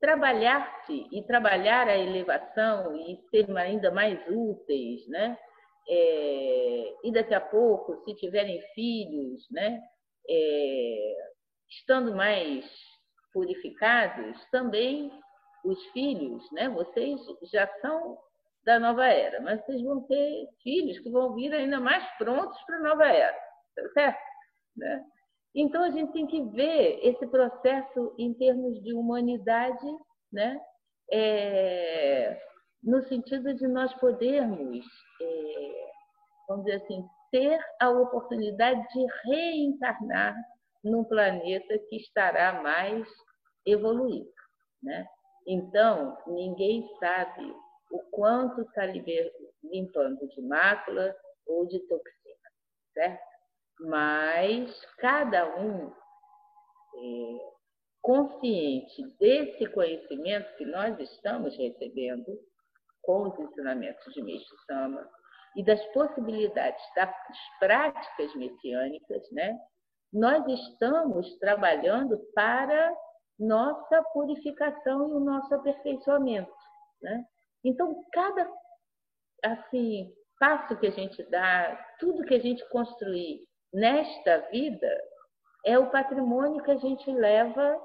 trabalhar-se e trabalhar a elevação e ser ainda mais úteis, né? É, e daqui a pouco, se tiverem filhos, né, é, estando mais purificados, também os filhos, né, vocês já são da nova era, mas vocês vão ter filhos que vão vir ainda mais prontos para a nova era, tá certo? Né? Então a gente tem que ver esse processo em termos de humanidade, né? É, no sentido de nós podermos é, vamos dizer assim, ter a oportunidade de reencarnar num planeta que estará mais evoluído. Né? Então, ninguém sabe o quanto está limpando de mácula ou de toxina, certo? Mas cada um é, consciente desse conhecimento que nós estamos recebendo com os ensinamentos de Meixo Sama, e das possibilidades das práticas messiânicas, né, nós estamos trabalhando para nossa purificação e o nosso aperfeiçoamento. Né? Então, cada assim, passo que a gente dá, tudo que a gente construir nesta vida, é o patrimônio que a gente leva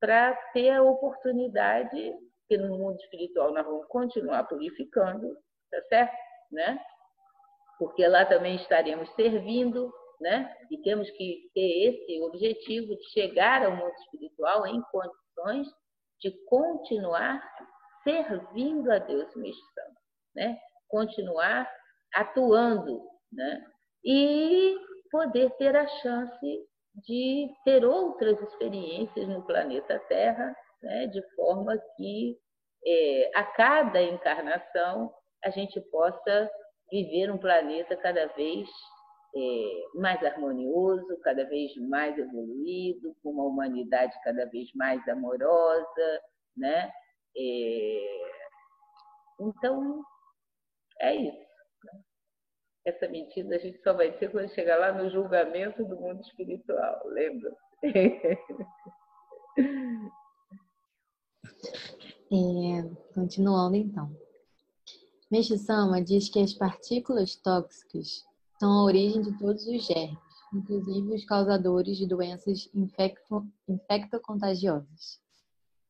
para ter a oportunidade, que no mundo espiritual nós vamos continuar purificando, tá certo? Né? porque lá também estaremos servindo, né? E temos que ter esse objetivo de chegar ao mundo espiritual em condições de continuar servindo a Deus mexicano, né? Continuar atuando, né? E poder ter a chance de ter outras experiências no planeta Terra, né? De forma que é, a cada encarnação a gente possa viver um planeta cada vez é, mais harmonioso, cada vez mais evoluído, com uma humanidade cada vez mais amorosa, né? É, então, é isso. Essa medida a gente só vai ter quando chegar lá no julgamento do mundo espiritual, lembra? É, continuando então. Meixo-sama diz que as partículas tóxicas são a origem de todos os germes, inclusive os causadores de doenças infecto, infectocontagiosas.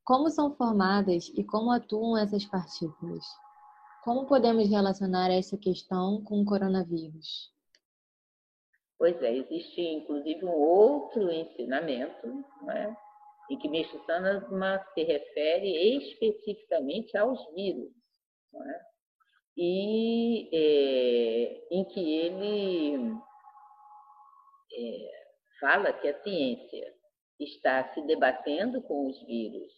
Como são formadas e como atuam essas partículas? Como podemos relacionar essa questão com o coronavírus? Pois é, existe inclusive um outro ensinamento, né, em que Meixo Sama se refere especificamente aos vírus. É? e é, em que ele é, fala que a ciência está se debatendo com os vírus,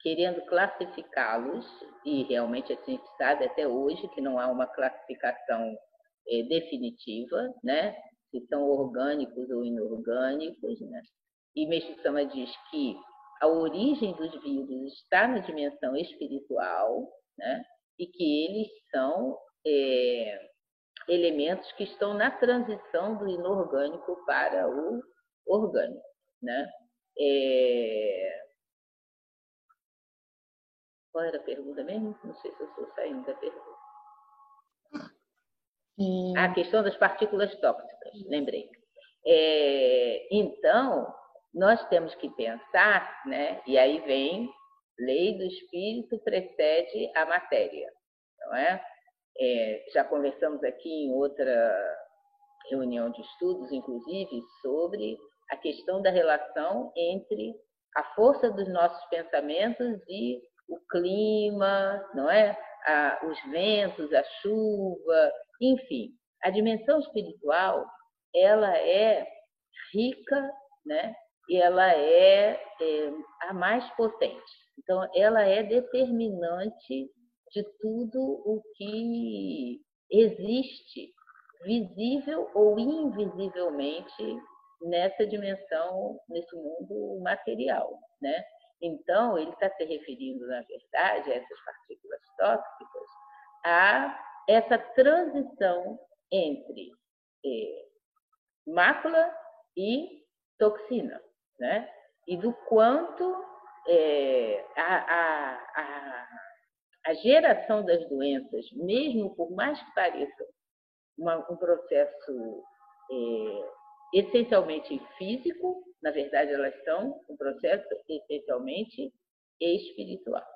querendo classificá-los, e realmente a gente sabe até hoje que não há uma classificação é, definitiva, né? se são orgânicos ou inorgânicos. Né? E Meixo Sama diz que a origem dos vírus está na dimensão espiritual, né? e que eles são é, elementos que estão na transição do inorgânico para o orgânico. Né? É... Qual era a pergunta mesmo? Não sei se eu estou saindo da pergunta. Hum. A questão das partículas tóxicas, lembrei. É, então, nós temos que pensar, né? e aí vem lei do espírito precede a matéria, não é? é? Já conversamos aqui em outra reunião de estudos, inclusive, sobre a questão da relação entre a força dos nossos pensamentos e o clima, não é? A, os ventos, a chuva, enfim. A dimensão espiritual, ela é rica, né? E ela é, é a mais potente. Então, ela é determinante de tudo o que existe, visível ou invisivelmente, nessa dimensão, nesse mundo material, né? Então, ele está se referindo, na verdade, a essas partículas tóxicas, a essa transição entre é, mácula e toxina, né? E do quanto é, a, a, a, a, geração das doenças, mesmo por mais que pareça uma, um processo é, essencialmente físico, na verdade elas são um processo essencialmente espiritual,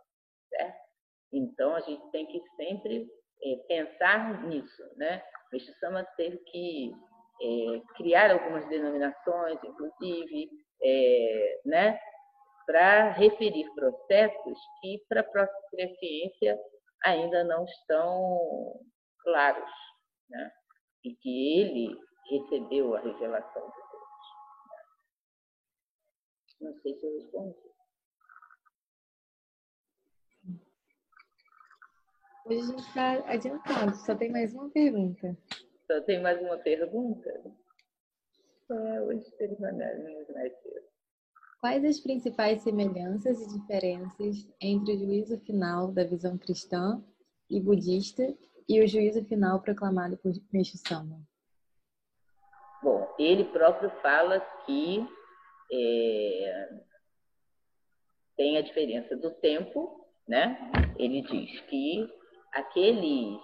certo? Então a gente tem que sempre é, pensar nisso, né? O Sama teve que é, criar algumas denominações, inclusive, é, né? Para referir processos que para a própria ciência ainda não estão claros, né? E que ele recebeu a revelação de Deus. Não sei se eu respondi. Hoje a gente está adiantado, só tem mais uma pergunta. Só tem mais uma pergunta? Terminaremos mais cedo. Quais as principais semelhanças e diferenças entre o juízo final da visão cristã e budista e o juízo final proclamado por Meixo Sama? Bom, ele próprio fala que é, tem a diferença do tempo, né? Ele diz que aqueles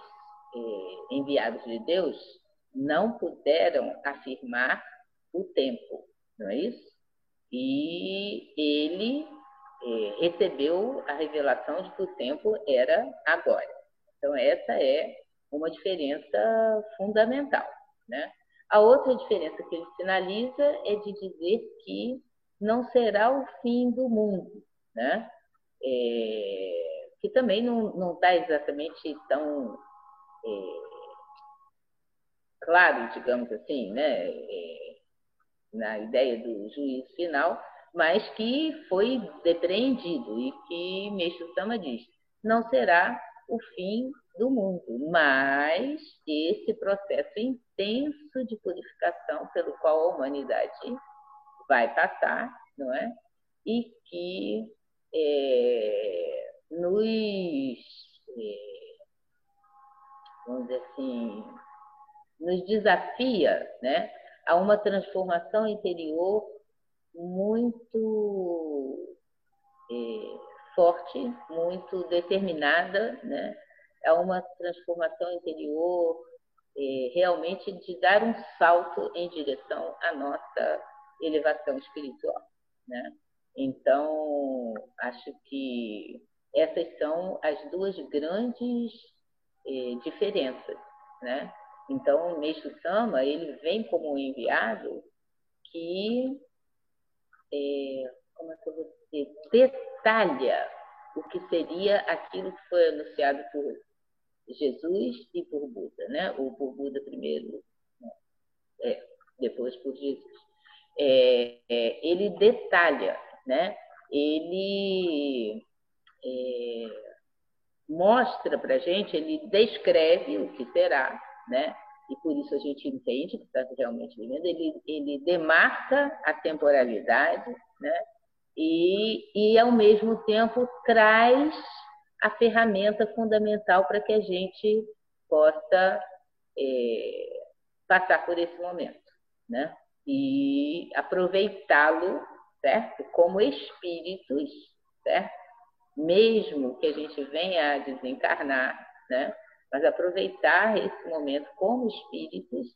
é, enviados de Deus não puderam afirmar o tempo, não é isso? E ele é, recebeu a revelação de que o tempo era agora. Então, essa é uma diferença fundamental, né? A outra diferença que ele sinaliza é de dizer que não será o fim do mundo, né? É, que também não está exatamente tão é, claro, digamos assim, né? É, na ideia do juízo final, mas que foi depreendido e que Meixo Sama diz, não será o fim do mundo, mas esse processo intenso de purificação pelo qual a humanidade vai passar, não é? E que é, nos, é, vamos dizer assim, nos desafia, né, a uma transformação interior muito é, forte, muito determinada, né? É uma transformação interior é, realmente de dar um salto em direção à nossa elevação espiritual, né? Então, acho que essas são as duas grandes é, diferenças, né? Então, o Meixo Sama, ele vem como um enviado que, é, como é que eu vou dizer, detalha o que seria aquilo que foi anunciado por Jesus e por Buda, né? Ou por Buda primeiro, é, depois por Jesus. É, é, ele detalha, né? Ele é, mostra para gente, ele descreve o que será, né? E por isso a gente entende que está realmente vivendo. Ele, ele demarca a temporalidade, né? E, e ao mesmo tempo traz a ferramenta fundamental para que a gente possa é, passar por esse momento, né? E aproveitá-lo, certo? Como espíritos, certo? Mesmo que a gente venha a desencarnar, né? Mas aproveitar esse momento como espíritos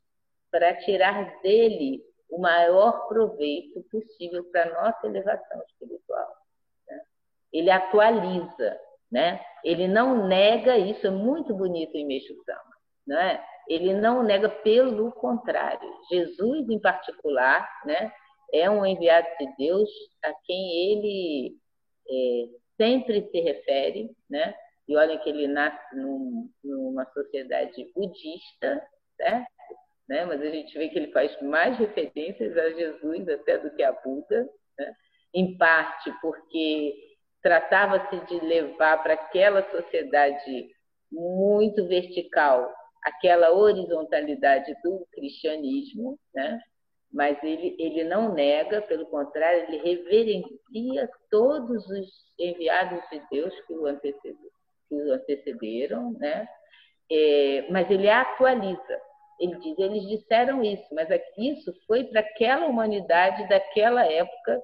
para tirar dele o maior proveito possível para a nossa elevação espiritual. Né? Ele atualiza, né? ele não nega, isso é muito bonito em Meixo Sama, né? ele não nega, pelo contrário. Jesus, em particular, né? é um enviado de Deus a quem ele é, sempre se refere, né? E olha que ele nasce num, numa sociedade budista, certo? né? mas a gente vê que ele faz mais referências a Jesus até do que a Buda, né? em parte porque tratava-se de levar para aquela sociedade muito vertical aquela horizontalidade do cristianismo, né? mas ele, ele não nega, pelo contrário, ele reverencia todos os enviados de Deus que o antecederam, que o antecederam né? É, mas ele atualiza. Ele diz, eles disseram isso, mas isso foi para aquela humanidade daquela época,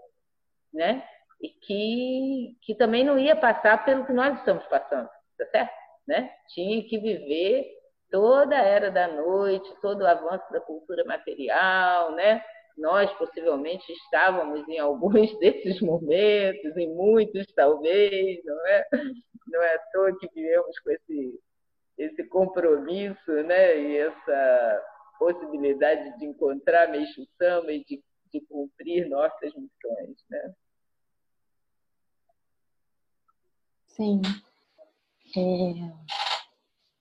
né? E que, que também não ia passar pelo que nós estamos passando, tá certo? Né? Tinha que viver toda a era da noite, todo o avanço da cultura material, né? Nós possivelmente estávamos em alguns desses momentos, em muitos talvez, não é? Não é à toa que vivemos com esse esse compromisso né, e essa possibilidade de encontrar Meixo Sama e de, de cumprir nossas missões. Né? Sim. É...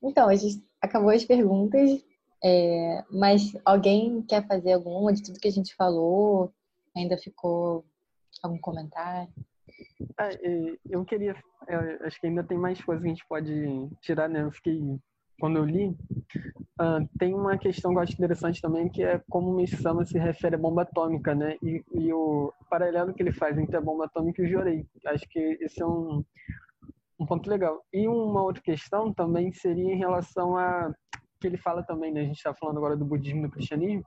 Então, a gente acabou as perguntas, é... mas alguém quer fazer alguma de tudo que a gente falou? Ainda ficou algum comentário? Ah, eu queria, eu acho que ainda tem mais coisas que a gente pode tirar, né? Eu fiquei, quando eu li, uh, tem uma questão que eu acho interessante também, que é como o se refere à bomba atômica, né? E, e, o paralelo que ele faz entre a bomba atômica e o Jorei. Acho que esse é um, um ponto legal. E uma outra questão também seria em relação a que ele fala também, né? A gente está falando agora do budismo e do cristianismo,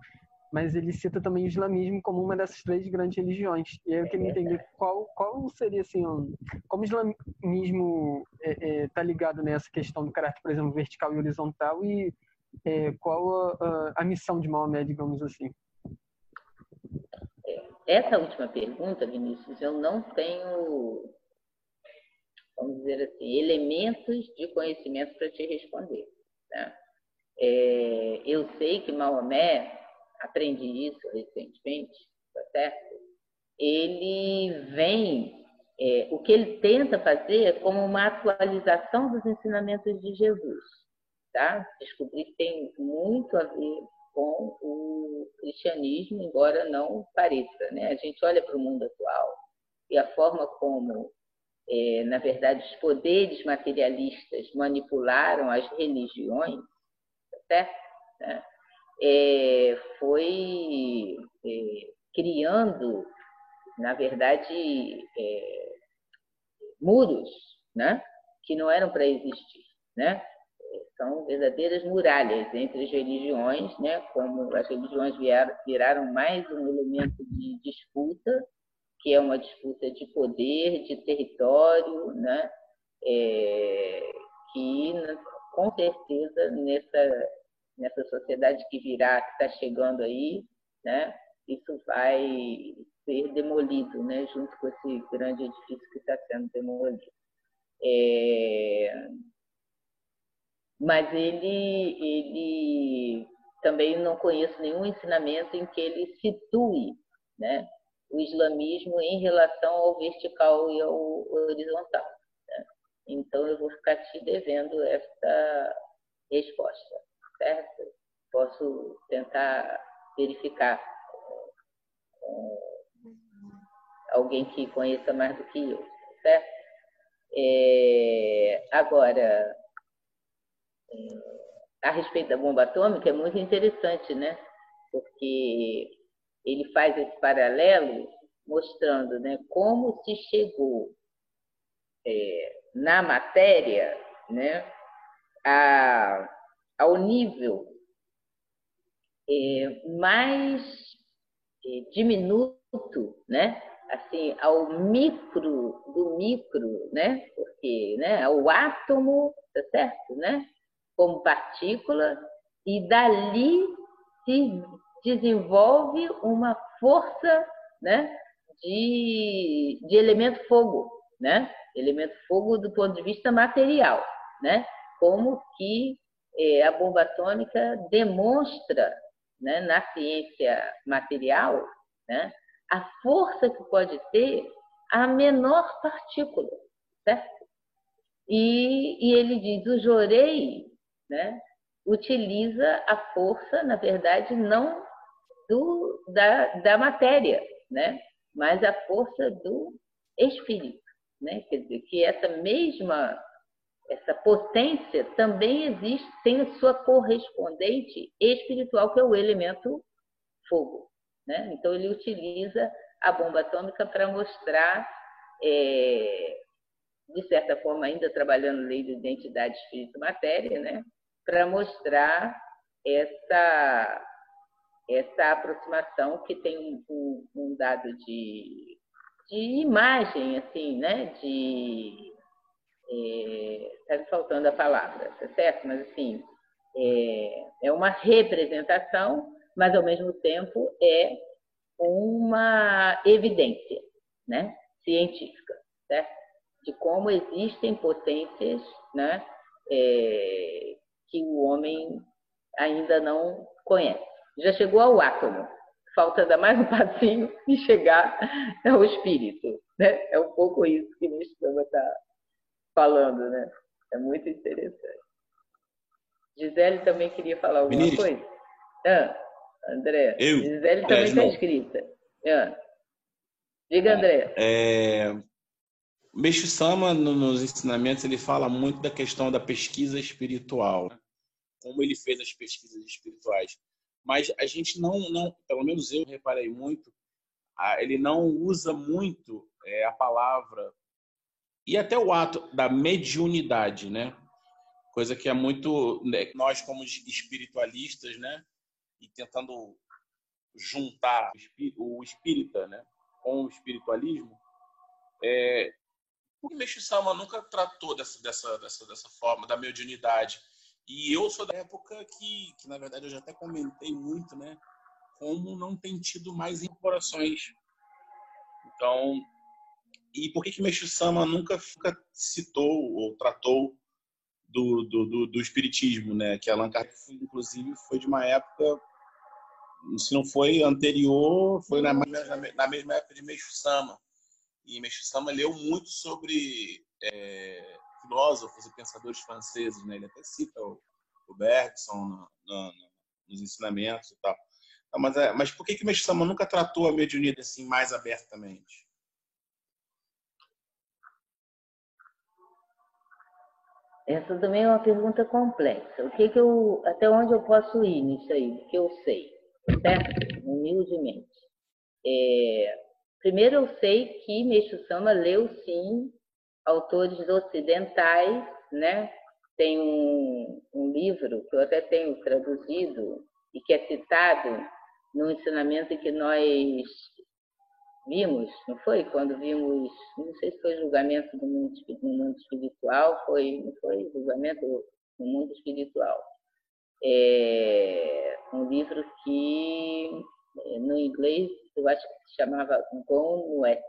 mas ele cita também o islamismo como uma dessas três grandes religiões. E aí eu queria entender qual, qual seria, assim, como o islamismo está é, é, tá ligado nessa questão do caráter, por exemplo, vertical e horizontal, e é, qual a, a, a, missão de Maomé, digamos assim. Essa última pergunta, Vinícius, eu não tenho, vamos dizer assim, elementos de conhecimento para te responder. Né? É, eu sei que Maomé aprendi isso recentemente, tá certo? Ele vem, é, o que ele tenta fazer é como uma atualização dos ensinamentos de Jesus, tá? Descobri que tem muito a ver com o cristianismo, embora não pareça, né? A gente olha para o mundo atual e a forma como, é, na verdade, os poderes materialistas manipularam as religiões? Né? é, foi é, criando, na verdade, é, muros, né? que não eram para existir, né? São verdadeiras muralhas entre as religiões, né? Como as religiões viraram mais um elemento de disputa, que é uma disputa de poder, de território, né? É, que com certeza nessa nessa sociedade que virá, que está chegando aí, né? Isso vai ser demolido, né? Junto com esse grande edifício que está sendo demolido. É... Mas ele, ele também não conheço nenhum ensinamento em que ele situe, né? O islamismo em relação ao vertical e ao horizontal. Né? Então eu vou ficar te devendo esta resposta certo? Posso tentar verificar com alguém que conheça mais do que eu, certo? É, agora, a respeito da bomba atômica, é muito interessante, né? Porque ele faz esse paralelo mostrando né, como se chegou é, na matéria, né, a, ao nível é, mais é, diminuto, né, assim, ao micro do micro, né, porque, né, o átomo, tá certo, né, como partícula, e dali se desenvolve uma força, né, de, de elemento fogo, né? Elemento fogo do ponto de vista material, né? Como que a bomba atômica demonstra, né, na ciência material, né, a força que pode ter a menor partícula, certo? E, e ele diz, o Jorei, né, utiliza a força, na verdade, não do, da, da matéria, né? mas a força do espírito. Né? Quer dizer, que essa mesma essa potência também existe, tem a sua correspondente espiritual, que é o elemento fogo. Né? Então, ele utiliza a bomba atômica para mostrar, é, de certa forma, ainda trabalhando lei de identidade espírito-matéria, né? para mostrar essa essa aproximação que tem um, um dado de, de imagem, assim, né? De está é, me faltando a palavra, tá certo? Mas assim é, é uma representação, mas ao mesmo tempo é uma evidência, né? Científica, certo? De como existem potências, né? É, que o homem ainda não conhece já chegou ao átomo. Falta dar mais um passinho e chegar ao espírito. Né? É um pouco isso que o Estama está falando. Né? É muito interessante. Gisele também queria falar alguma Ministro. coisa? Ah, André. Eu? Gisele também está escrita. Ah. Diga, André. É, Meixo Sama, nos ensinamentos, ele fala muito da questão da pesquisa espiritual. Né? Como ele fez as pesquisas espirituais mas a gente não, não pelo menos eu reparei muito, ele não usa muito é, a palavra e até o ato da mediunidade, né? Coisa que é muito né, nós como espiritualistas, né? E tentando juntar o espírita, né? Com o espiritualismo, é, o Meixo Sama nunca tratou dessa, dessa, dessa, dessa forma da mediunidade e eu sou da época que, que, na verdade, eu já até comentei muito, né? Como não tem tido mais incorporações. Então, e por que que Meixo Sama nunca, citou ou tratou do, do, do, do, espiritismo, né? Que Allan Kardec, inclusive, foi de uma época, se não foi anterior, foi na, na mesma época de Meixo Sama. E Meixo Sama leu muito sobre é, filósofos e pensadores franceses, né? Ele até cita o, o Bergson no, no, nos ensinamentos e tal. Mas, é, mas por que que o Mestre Sama nunca tratou a mediunidade assim mais abertamente? Essa também é uma pergunta complexa. O que que eu, até onde eu posso ir nisso aí? Que eu sei, certo? Humildemente. É, primeiro eu sei que Meixo Sama leu sim autores ocidentais, né? Tem um, um livro que eu até tenho traduzido e que é citado no ensinamento que nós vimos, não foi? Quando vimos, não sei se foi julgamento no mundo, no mundo espiritual, foi, não foi julgamento no mundo espiritual. É um livro que no inglês eu acho que se chamava Gone West.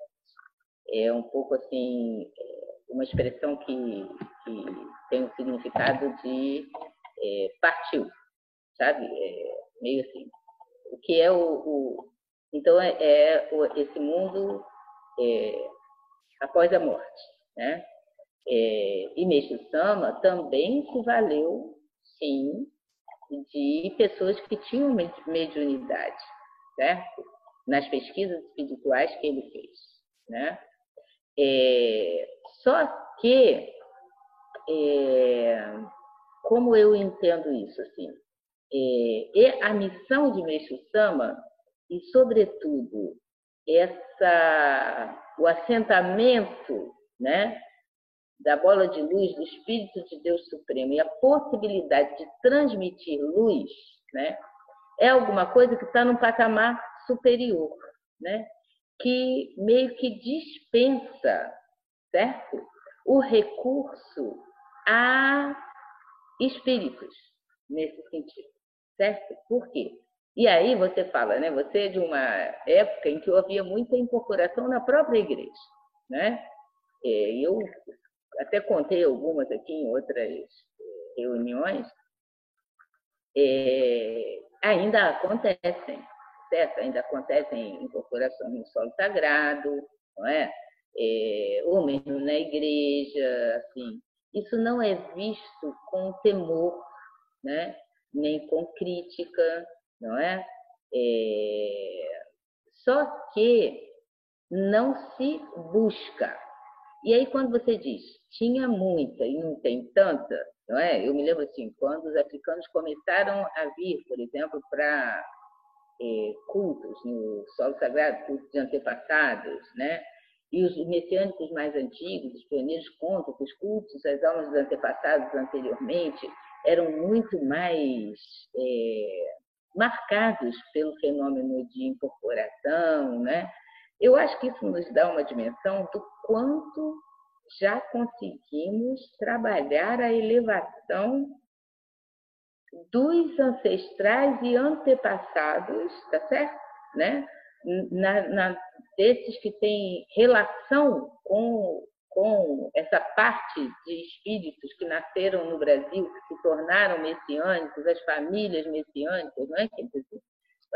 É um pouco assim, uma expressão que, que tem o significado de é, partiu, sabe? É, meio assim. O que é o. o então, é, é esse mundo é, após a morte, né? É, e Meixo Sama também se valeu, sim, de pessoas que tinham mediunidade, certo? Nas pesquisas espirituais que ele fez, né? É, só que, é, como eu entendo isso, assim, é, a missão de Meixo Sama, e sobretudo essa, o assentamento né, da bola de luz do Espírito de Deus Supremo e a possibilidade de transmitir luz, né, é alguma coisa que está num patamar superior, né, que meio que dispensa, certo? O recurso a espíritos nesse sentido, certo? Por quê? E aí você fala, né? Você é de uma época em que havia muita incorporação na própria igreja, né? Eu até contei algumas aqui em outras reuniões, é, ainda acontecem, certo? Ainda acontecem incorporações no solo sagrado, não é? é? Ou mesmo na igreja, assim. Isso não é visto com temor, né? Nem com crítica, não é? é? Só que não se busca e aí, quando você diz tinha muita e não tem tanta, não é? Eu me lembro assim, quando os africanos começaram a vir, por exemplo, para é, cultos no solo sagrado, cultos de antepassados, né? E os messiânicos mais antigos, os pioneiros, contam que os cultos as almas dos antepassados anteriormente eram muito mais é, marcados pelo fenômeno de incorporação, né? Eu acho que isso nos dá uma dimensão do quanto já conseguimos trabalhar a elevação dos ancestrais e antepassados, tá certo? Né? Na, na, desses que têm relação com, com essa parte de espíritos que nasceram no Brasil, que se tornaram messiânicos, as famílias messiânicas, não é?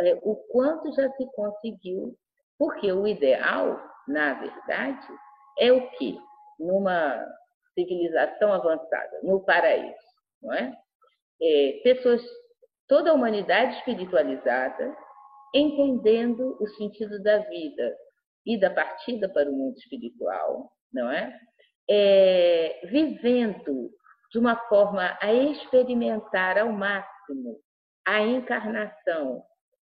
é o quanto já se conseguiu porque o ideal, na verdade, é o que? Numa civilização avançada, no paraíso, não é? é pessoas, toda a humanidade espiritualizada, entendendo o sentido da vida e da partida para o mundo espiritual, não é? é vivendo de uma forma a experimentar ao máximo a encarnação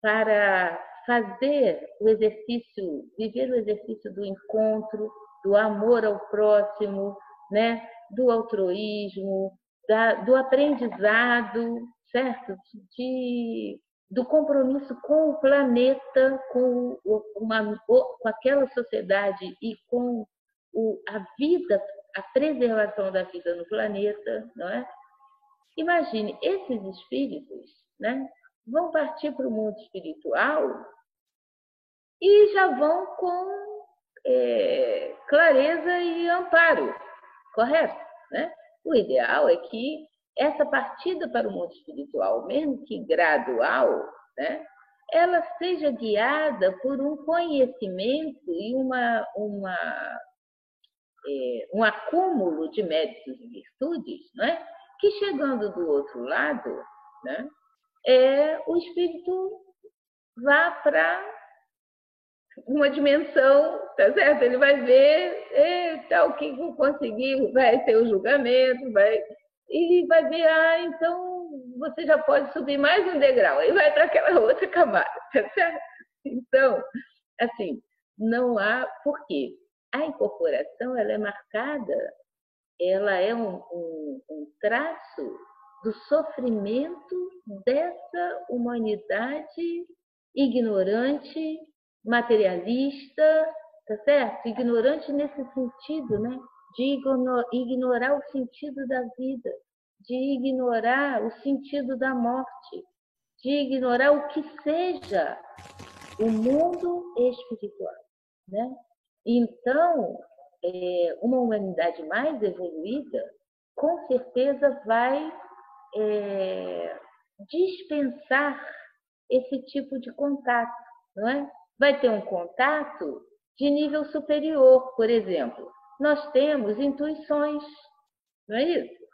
para fazer o exercício, viver o exercício do encontro, do amor ao próximo, né? do altruísmo, da, do aprendizado, certo? De, do compromisso com o planeta, com, uma, com aquela sociedade e com o, a vida, a preservação da vida no planeta, não é? Imagine, esses espíritos né, vão partir para o mundo espiritual e já vão com é, clareza e amparo, correto? Né? O ideal é que essa partida para o mundo espiritual, mesmo que gradual, né, ela seja guiada por um conhecimento e uma, uma, é, um acúmulo de méritos e virtudes, né, que chegando do outro lado, né, é, o espírito vá para uma dimensão, tá certo? Ele vai ver, eita, o que eu consegui, vai ter o julgamento, vai e vai ver, ah, então você já pode subir mais um degrau, e vai para aquela outra camada, tá certo? Então, assim, não há por quê? A incorporação ela é marcada, ela é um, um, um traço do sofrimento dessa humanidade ignorante materialista, tá certo? Ignorante nesse sentido, né? De ignorar o sentido da vida, de ignorar o sentido da morte, de ignorar o que seja o mundo espiritual, né? Então, é, uma humanidade mais evoluída, com certeza vai é, dispensar esse tipo de contato, não é? vai ter um contato de nível superior, por exemplo. Nós temos intuições, não é isso?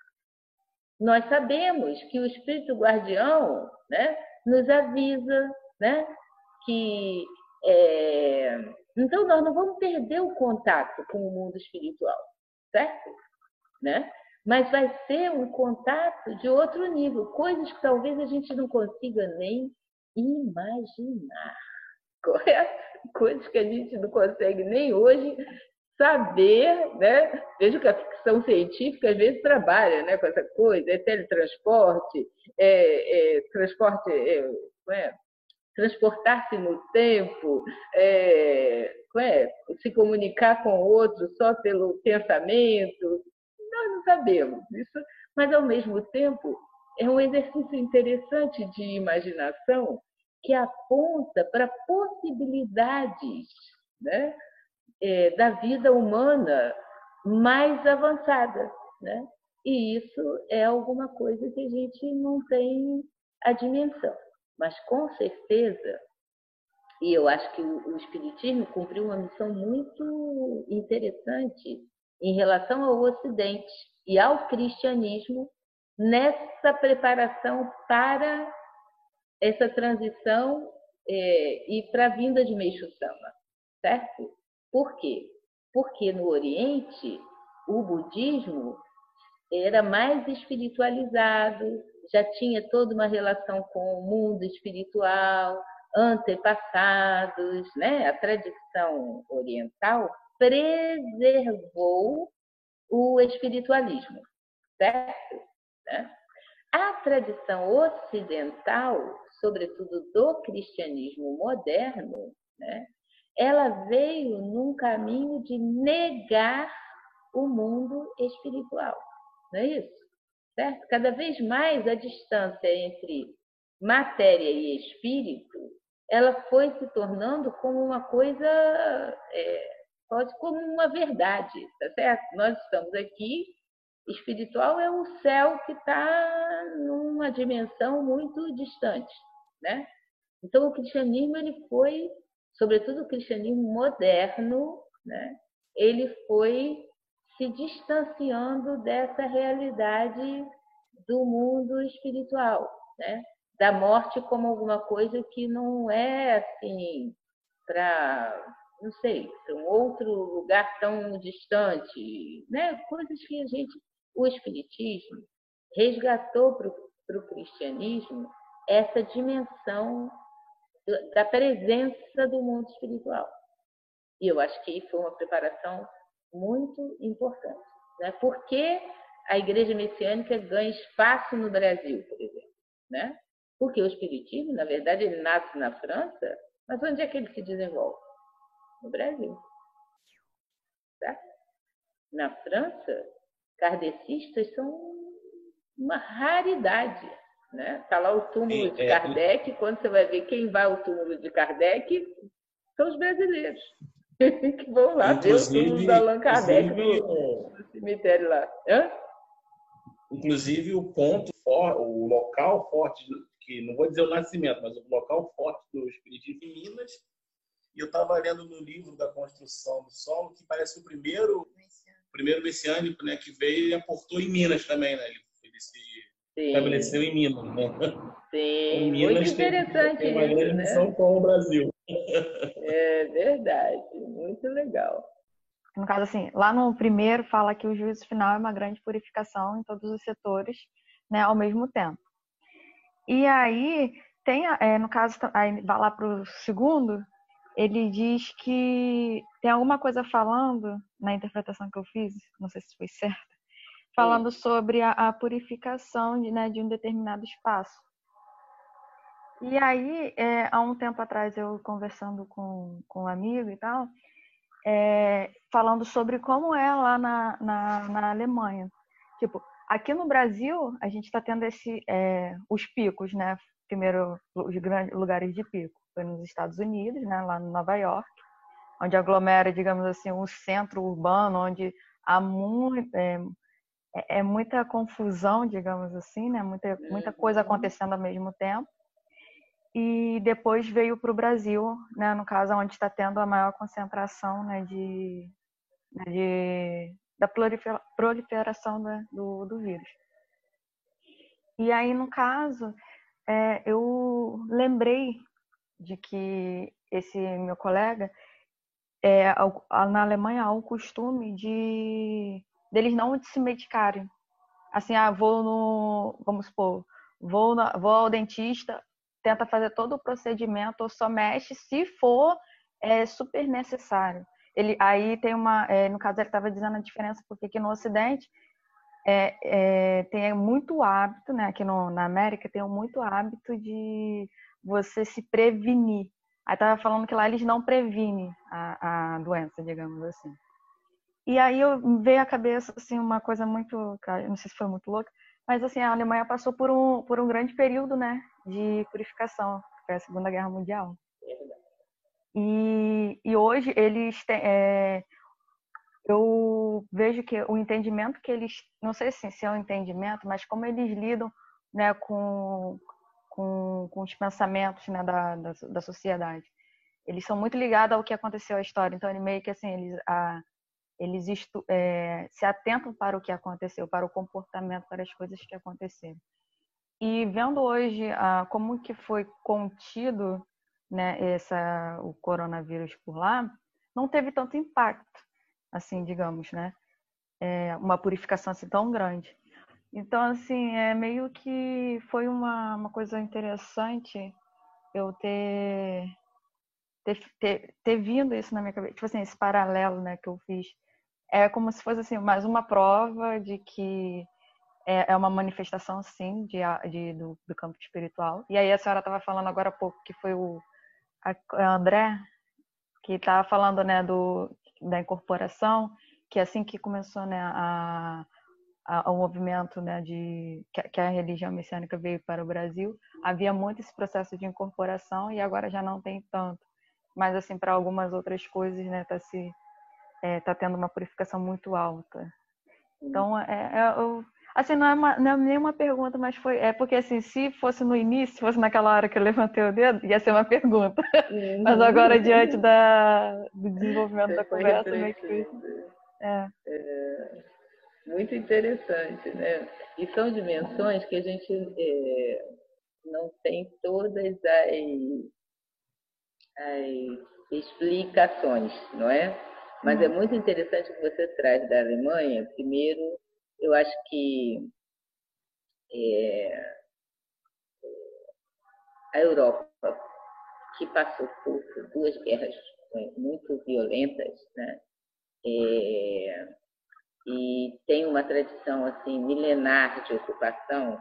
Nós sabemos que o espírito guardião né, nos avisa né, que. É... Então, nós não vamos perder o contato com o mundo espiritual, certo? Né? Mas vai ser um contato de outro nível, coisas que talvez a gente não consiga nem imaginar? Coisas que a gente não consegue nem hoje saber, né? Veja que a ficção científica às vezes trabalha né, com essa coisa, é teletransporte, é, é transporte, é, é, transportar-se no tempo, é, é, se comunicar com o outro só pelo pensamento. Nós não sabemos isso, mas ao mesmo tempo é um exercício interessante de imaginação que aponta para possibilidades né, é, da vida humana mais avançada. Né? E isso é alguma coisa que a gente não tem a dimensão. Mas, com certeza, e eu acho que o, Espiritismo cumpriu uma missão muito interessante em relação ao Ocidente e ao cristianismo nessa preparação para essa transição é, e para a vinda de Meixo Sama, certo? Por quê? Porque no Oriente o budismo era mais espiritualizado, já tinha toda uma relação com o mundo espiritual, antepassados, né? A tradição oriental preservou o espiritualismo, certo? Né? A tradição ocidental, sobretudo do cristianismo moderno, né? ela veio num caminho de negar o mundo espiritual, não é isso? Certo? Cada vez mais a distância entre matéria e espírito, ela foi se tornando como uma coisa, é, como uma verdade, tá certo? Nós estamos aqui espiritual é o céu que está numa dimensão muito distante, né? Então o cristianismo ele foi, sobretudo o cristianismo moderno, né? Ele foi se distanciando dessa realidade do mundo espiritual, né? Da morte como alguma coisa que não é assim para não sei, um outro lugar tão distante, né? Coisas que a gente o Espiritismo resgatou para o cristianismo essa dimensão da presença do mundo espiritual. E eu acho que foi uma preparação muito importante. Né? Por que a igreja messiânica ganha espaço no Brasil, por exemplo? Né? Porque o Espiritismo, na verdade, ele nasce na França, mas onde é que ele se desenvolve? No Brasil. Certo? Na França, kardecistas são uma raridade. Né? Tá lá o túmulo de é, Kardec, quando você vai ver quem vai ao túmulo de Kardec, são os brasileiros. que vão lá ver o túmulo do Allan Kardec no, cemitério lá. Hã? Inclusive o ponto forte, o local forte, que não vou dizer o nascimento, mas o local forte do Espiritismo em Minas. E eu estava lendo no livro da construção do solo, que parece o primeiro o primeiro messiânico, né, que veio e aportou em Minas também, né? Ele, ele se Sim. estabeleceu em Minas, né? Sim, então, Minas muito interessante tem, tem uma grande né? missão com o Brasil. É verdade, muito legal. No caso, assim, lá no primeiro fala que o juízo final é uma grande purificação em todos os setores, né, ao mesmo tempo. E aí, tem, é, no caso, aí vai lá para o segundo, ele diz que tem alguma coisa falando na interpretação que eu fiz, não sei se foi certa, falando sobre a, a purificação de, né, de um determinado espaço. E aí, é, há um tempo atrás, eu conversando com, com um amigo e tal, é, falando sobre como é lá na, na, na, Alemanha. Tipo, aqui no Brasil, a gente está tendo esse, é, os picos, né? Primeiro, os grandes lugares de pico foi nos Estados Unidos, né, lá em Nova York, onde aglomera, digamos assim, o centro urbano, onde há muito, é, é, é, muita confusão, digamos assim, né, muita, muita coisa uhum. acontecendo ao mesmo tempo. E depois veio para o Brasil, né, no caso, onde está tendo a maior concentração né, de, né, de, da proliferação né, do, do vírus. E aí, no caso, é, eu lembrei de que esse meu colega, é, na Alemanha há um costume de deles não se medicarem. Assim, ah, vou no, vamos supor, vou, na, vou ao dentista, tenta fazer todo o procedimento ou só mexe se for é, super necessário. ele, aí tem uma, é, no caso ele estava dizendo a diferença porque aqui no Ocidente é, é, tem muito hábito, né? Aqui no, na América tem muito hábito de você se prevenir. Aí tava falando que lá eles não previnem a, a doença, digamos assim. E aí eu veio à cabeça assim uma coisa muito, não sei se foi muito louca, mas assim a Alemanha passou por um por um grande período, né, de purificação, que foi a Segunda Guerra Mundial. E, e hoje eles têm, é, eu vejo que o entendimento que eles, não sei se é um entendimento, mas como eles lidam né, com, com, com os pensamentos né, da, da, da, sociedade. Eles são muito ligados ao que aconteceu a história, então ele meio que assim, eles, a, eles é, se atentam para o que aconteceu, para o comportamento, para as coisas que aconteceram. E vendo hoje a, como que foi contido né, essa, o coronavírus por lá, não teve tanto impacto assim, digamos, né? É uma purificação assim tão grande. Então, assim, é meio que foi uma, uma coisa interessante eu ter, ter, ter, ter vindo isso na minha cabeça, tipo assim, esse paralelo, né, que eu fiz. É como se fosse, assim, mais uma prova de que é, é uma manifestação, sim, de, de do, do, campo espiritual. E aí a senhora estava falando agora há pouco que foi o a André que estava falando, né, do, da incorporação, que é assim que começou né, a, a, o movimento né, de que, que, a religião messiânica veio para o Brasil, havia muito esse processo de incorporação e agora já não tem tanto. Mas assim para algumas outras coisas, né, está se é, tá tendo uma purificação muito alta. Então, é, é, eu, Assim, não é, uma, não é nenhuma pergunta, mas foi. É porque, assim, se fosse no início, se fosse naquela hora que eu levantei o dedo, ia ser uma pergunta. Uhum. mas agora, diante da, do desenvolvimento da conversa, meio que. É. é. Muito interessante, né? E são dimensões que a gente é, não tem todas as, as explicações, não é? Mas é uhum. muito interessante o que você traz da Alemanha, primeiro eu acho que é, a Europa, que passou por duas guerras né, muito violentas, né? É, e tem uma tradição assim milenar de ocupação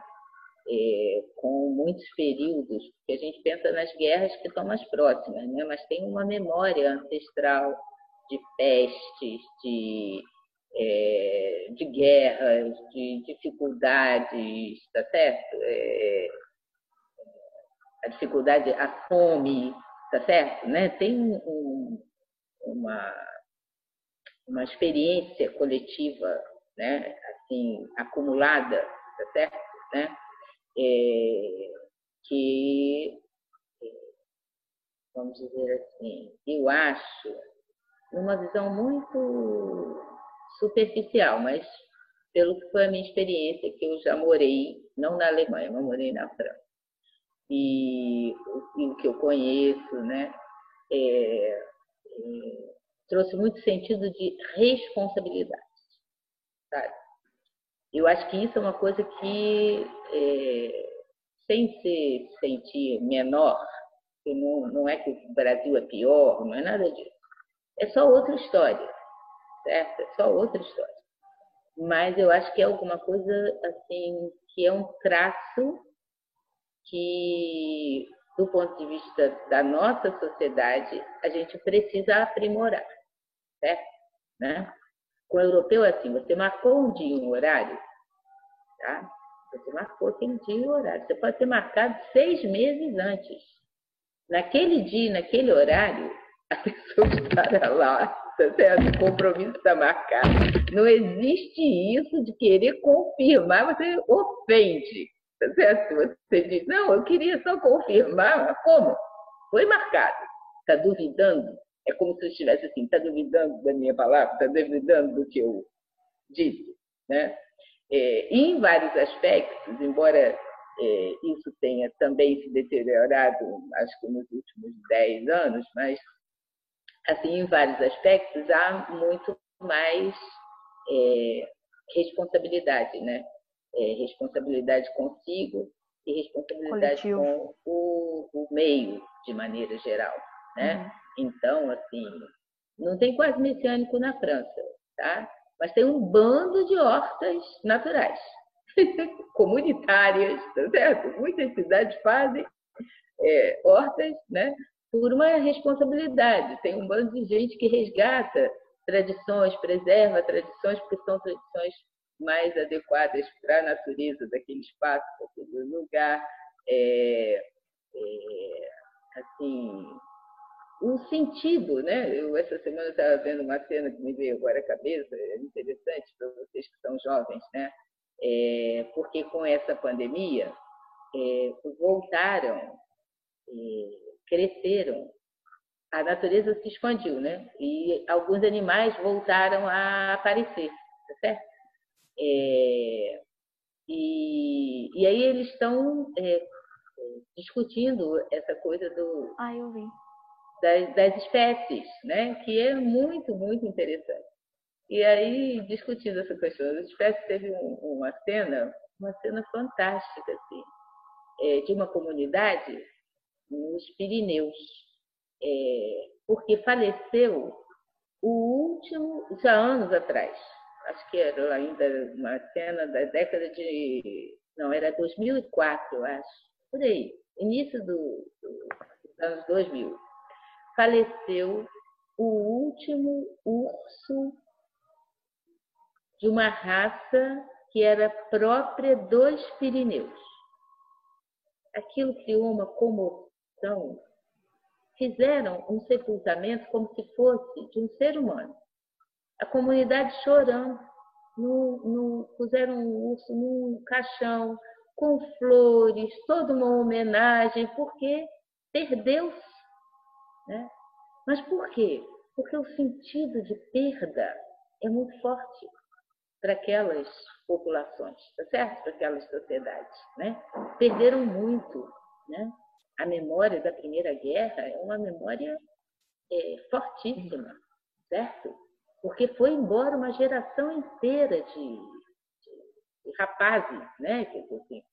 é, com muitos períodos, que a gente pensa nas guerras que estão mais próximas, né? mas tem uma memória ancestral de pestes, de é, de guerras, de dificuldades, tá certo? É, a dificuldade, a fome, tá certo? Né? Tem um, uma, uma experiência coletiva, né? Assim, acumulada, tá certo? Né? É, que, vamos dizer assim, eu acho, numa visão muito superficial, mas pelo que foi a minha experiência, que eu já morei, não na Alemanha, mas morei na França. E, e o que eu conheço, né, é, é, trouxe muito sentido de responsabilidade, sabe? Eu acho que isso é uma coisa que, é, sem se sentir menor, não, não é que o Brasil é pior, não é nada disso. É só outra história certo? É só outra história. Mas eu acho que é alguma coisa assim que é um traço que, do ponto de vista da nossa sociedade, a gente precisa aprimorar, certo? Né? Com o europeu é assim, você marcou um dia um horário, tá? Você marcou aquele dia e horário. Você pode ter marcado seis meses antes. Naquele dia, naquele horário, a pessoa estará lá certo? O compromisso está marcado. Não existe isso de querer confirmar, você ofende, certo? Você diz, não, eu queria só confirmar, como? Foi marcado. Está duvidando? É como se eu estivesse assim, está duvidando da minha palavra, está duvidando do que eu disse, né? É, em vários aspectos, embora é, isso tenha também se deteriorado, acho que nos últimos 10 anos, mas assim, em vários aspectos, há muito mais é, responsabilidade, né? É, responsabilidade consigo e responsabilidade Coletivo. com o, o, meio, de maneira geral, né? Uhum. Então, assim, Não tem quase messiânico na França, tá? Mas tem um bando de hortas naturais, comunitárias, tá certo? Muitas cidades fazem é, hortas, né? Por uma responsabilidade. Tem um bando de gente que resgata tradições, preserva tradições, porque são tradições mais adequadas para a natureza daquele espaço, daquele lugar. É, é, assim, o sentido, né? Eu essa semana estava vendo uma cena que me veio agora à cabeça, é interessante para vocês que são jovens, né? É, porque com essa pandemia é, voltaram, é, cresceram, a natureza se expandiu, né? E alguns animais voltaram a aparecer, tá certo? É, e, e aí eles estão é, discutindo essa coisa do, ah, eu vi. Das, das espécies, né? que é muito, muito interessante. E aí, discutindo essa questão das espécies, teve um, uma cena, uma cena fantástica, assim, é, de uma comunidade nos Pirineus, é, porque faleceu o último, já anos atrás, acho que era ainda uma cena da década de. Não, era 2004, eu acho, por aí, início do, do, dos anos 2000. Faleceu o último urso de uma raça que era própria dos Pirineus. Aquilo criou uma comoção. Fizeram um sepultamento como se fosse de um ser humano a comunidade chorando. No, no, puseram um urso num caixão, com flores, toda uma homenagem, porque perdeu-se. Né? Mas por quê? Porque o sentido de perda é muito forte para aquelas populações, tá certo? Para aquelas sociedades. Né? Perderam muito. Né? A memória da Primeira Guerra é uma memória é, fortíssima, certo? porque foi embora uma geração inteira de, de, rapazes, né? Assim.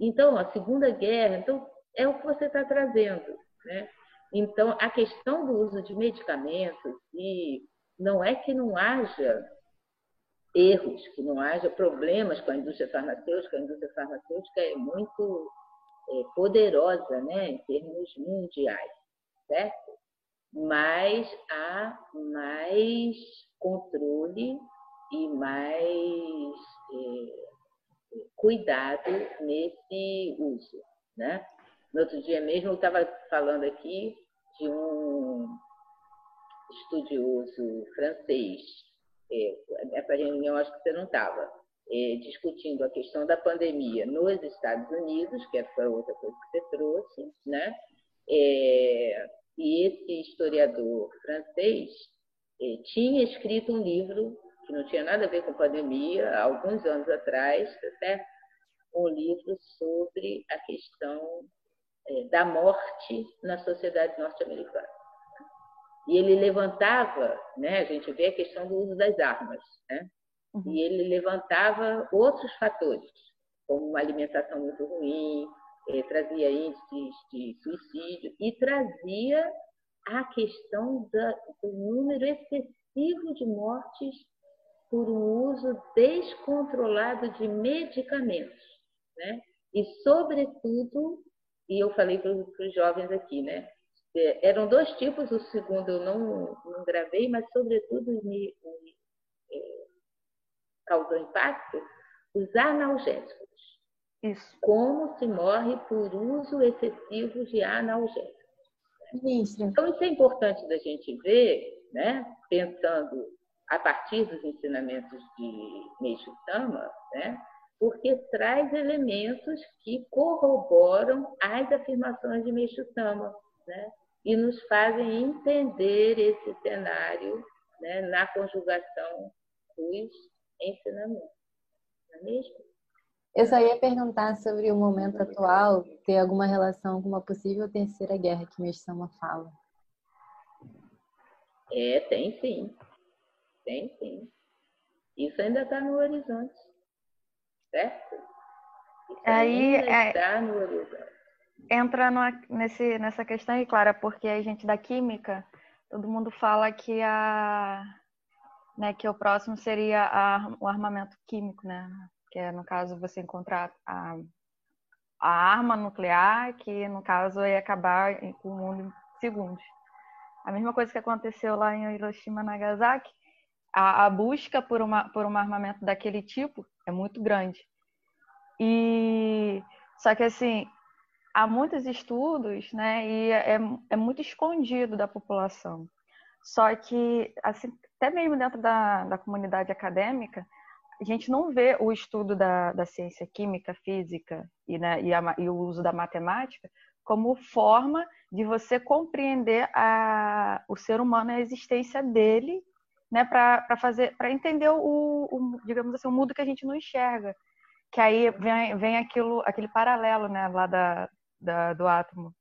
Então, a Segunda Guerra, então, é o que você está trazendo, né? Então, a questão do uso de medicamentos, e não é que não haja erros, que não haja problemas com a indústria farmacêutica, a indústria farmacêutica é muito poderosa né, em termos mundiais, certo? mas há mais controle e mais é, cuidado nesse uso. Né? No outro dia mesmo eu estava falando aqui de um estudioso francês, é, nessa reunião acho que você não estava, é, discutindo a questão da pandemia nos Estados Unidos, que foi outra coisa que você trouxe, né? É, e esse historiador francês eh, tinha escrito um livro que não tinha nada a ver com pandemia, há alguns anos atrás, tá certo? um livro sobre a questão eh, da morte na sociedade norte-americana. E ele levantava, né, a gente vê a questão do uso das armas, né? Uhum. e ele levantava outros fatores, como uma alimentação muito ruim, é, trazia índices de suicídio e trazia a questão da, do número excessivo de mortes por um uso descontrolado de medicamentos, né? E sobretudo, e eu falei para os jovens aqui, né? É, eram dois tipos, o segundo eu não, não gravei, mas sobretudo me, me causou impacto, os analgésicos. Isso. Como se morre por uso excessivo de analgésicos. Ministra. Então, isso é importante da gente ver, né? pensando a partir dos ensinamentos de Meixo Sama, né? porque traz elementos que corroboram as afirmações de Meixo Sama, né? e nos fazem entender esse cenário né? na conjugação dos ensinamentos. Não é mesmo? Eu só ia perguntar sobre o momento atual ter alguma relação com uma possível terceira guerra que Meshama fala. É, tem sim. Tem sim. Isso ainda está no horizonte. Certo? Isso Aí é, está no horizonte. Entra nesse, nessa questão aí, Clara, porque a gente da química todo mundo fala que a né, que o próximo seria a, o armamento químico, né? Que é, no caso, você encontrar a, a arma nuclear, que no caso ia acabar com o mundo em segundos. A mesma coisa que aconteceu lá em Hiroshima Nagasaki, a, a busca por, uma, por um armamento daquele tipo é muito grande. E só que assim, há muitos estudos, né, e é, é muito escondido da população. Só que, assim, até mesmo dentro da, da comunidade acadêmica, a gente não vê o estudo da, da ciência química, física e, né, e, a, e, o uso da matemática como forma de você compreender a, o ser humano, a existência dele, né, para fazer, para entender o, o, digamos assim, o mundo que a gente não enxerga, que aí vem, vem aquilo, aquele paralelo, né, lá da, da do átomo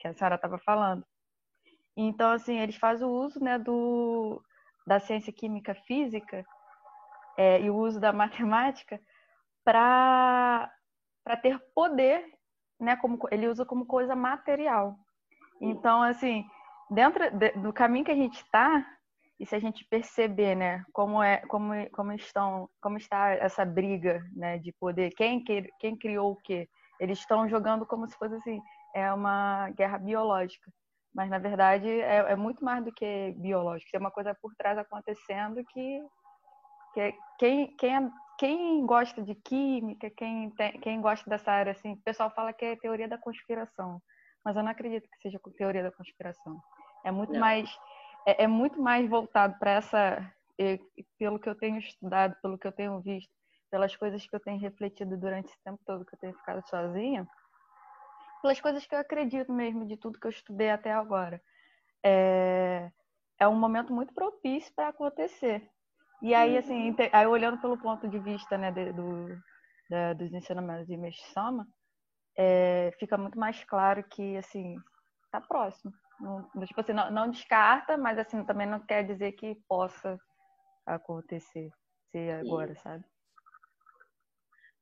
que a senhora estava falando. Então, assim, eles fazem o uso, né, do da ciência química física é, e o uso da matemática para ter poder, né? Como ele usa como coisa material. Então, assim, dentro de, do caminho que a gente está e se a gente perceber, né, como é, como como estão, como está essa briga, né, de poder, quem quem criou o quê? Eles estão jogando como se fosse assim, é uma guerra biológica mas na verdade é, é, muito mais do que biológico, tem uma coisa por trás acontecendo que, que quem, quem, é, quem gosta de química, quem, tem, quem gosta dessa área, assim, o pessoal fala que é teoria da conspiração, mas eu não acredito que seja teoria da conspiração. É muito não. mais é, é, muito mais voltado para essa, pelo que eu tenho estudado, pelo que eu tenho visto, pelas coisas que eu tenho refletido durante esse tempo todo que eu tenho ficado sozinha pelas coisas que eu acredito mesmo, de tudo que eu estudei até agora. É, é um momento muito propício para acontecer. E aí, uhum. assim, aí olhando pelo ponto de vista né, do, da, dos ensinamentos de Mestre-sama, é, fica muito mais claro que, assim, está próximo. Não, tipo assim, não, não, descarta, mas assim, também não quer dizer que possa acontecer ser agora, sabe?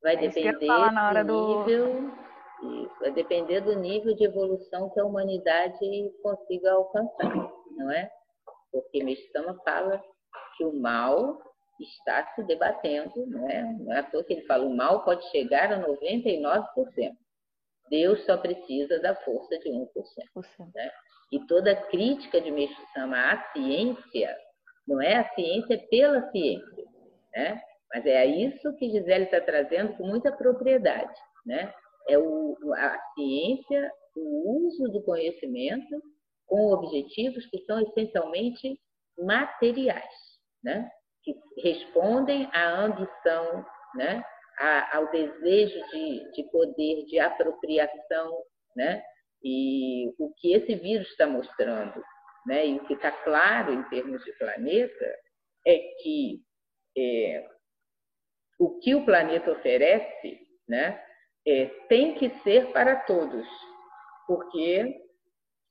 Vai é depender falar na hora do nível isso, vai depender do nível de evolução que a humanidade consiga alcançar, não é? Porque Meshama fala que o mal está se debatendo, não é? Não é à toa que ele fala, o mal pode chegar a 99%. Deus só precisa da força de 1%. Né? E toda crítica de Meshama à ciência, não é a ciência pela ciência, né? Mas é isso que Gisele está trazendo com muita propriedade, né? É o, a ciência, o uso do conhecimento com objetivos que são essencialmente materiais, né? que respondem à ambição, né? A, ao desejo de, de poder, de apropriação, né? E o que esse vírus está mostrando, né? E o que está claro em termos de planeta é que é, o que o planeta oferece, né? É, tem que ser para todos, porque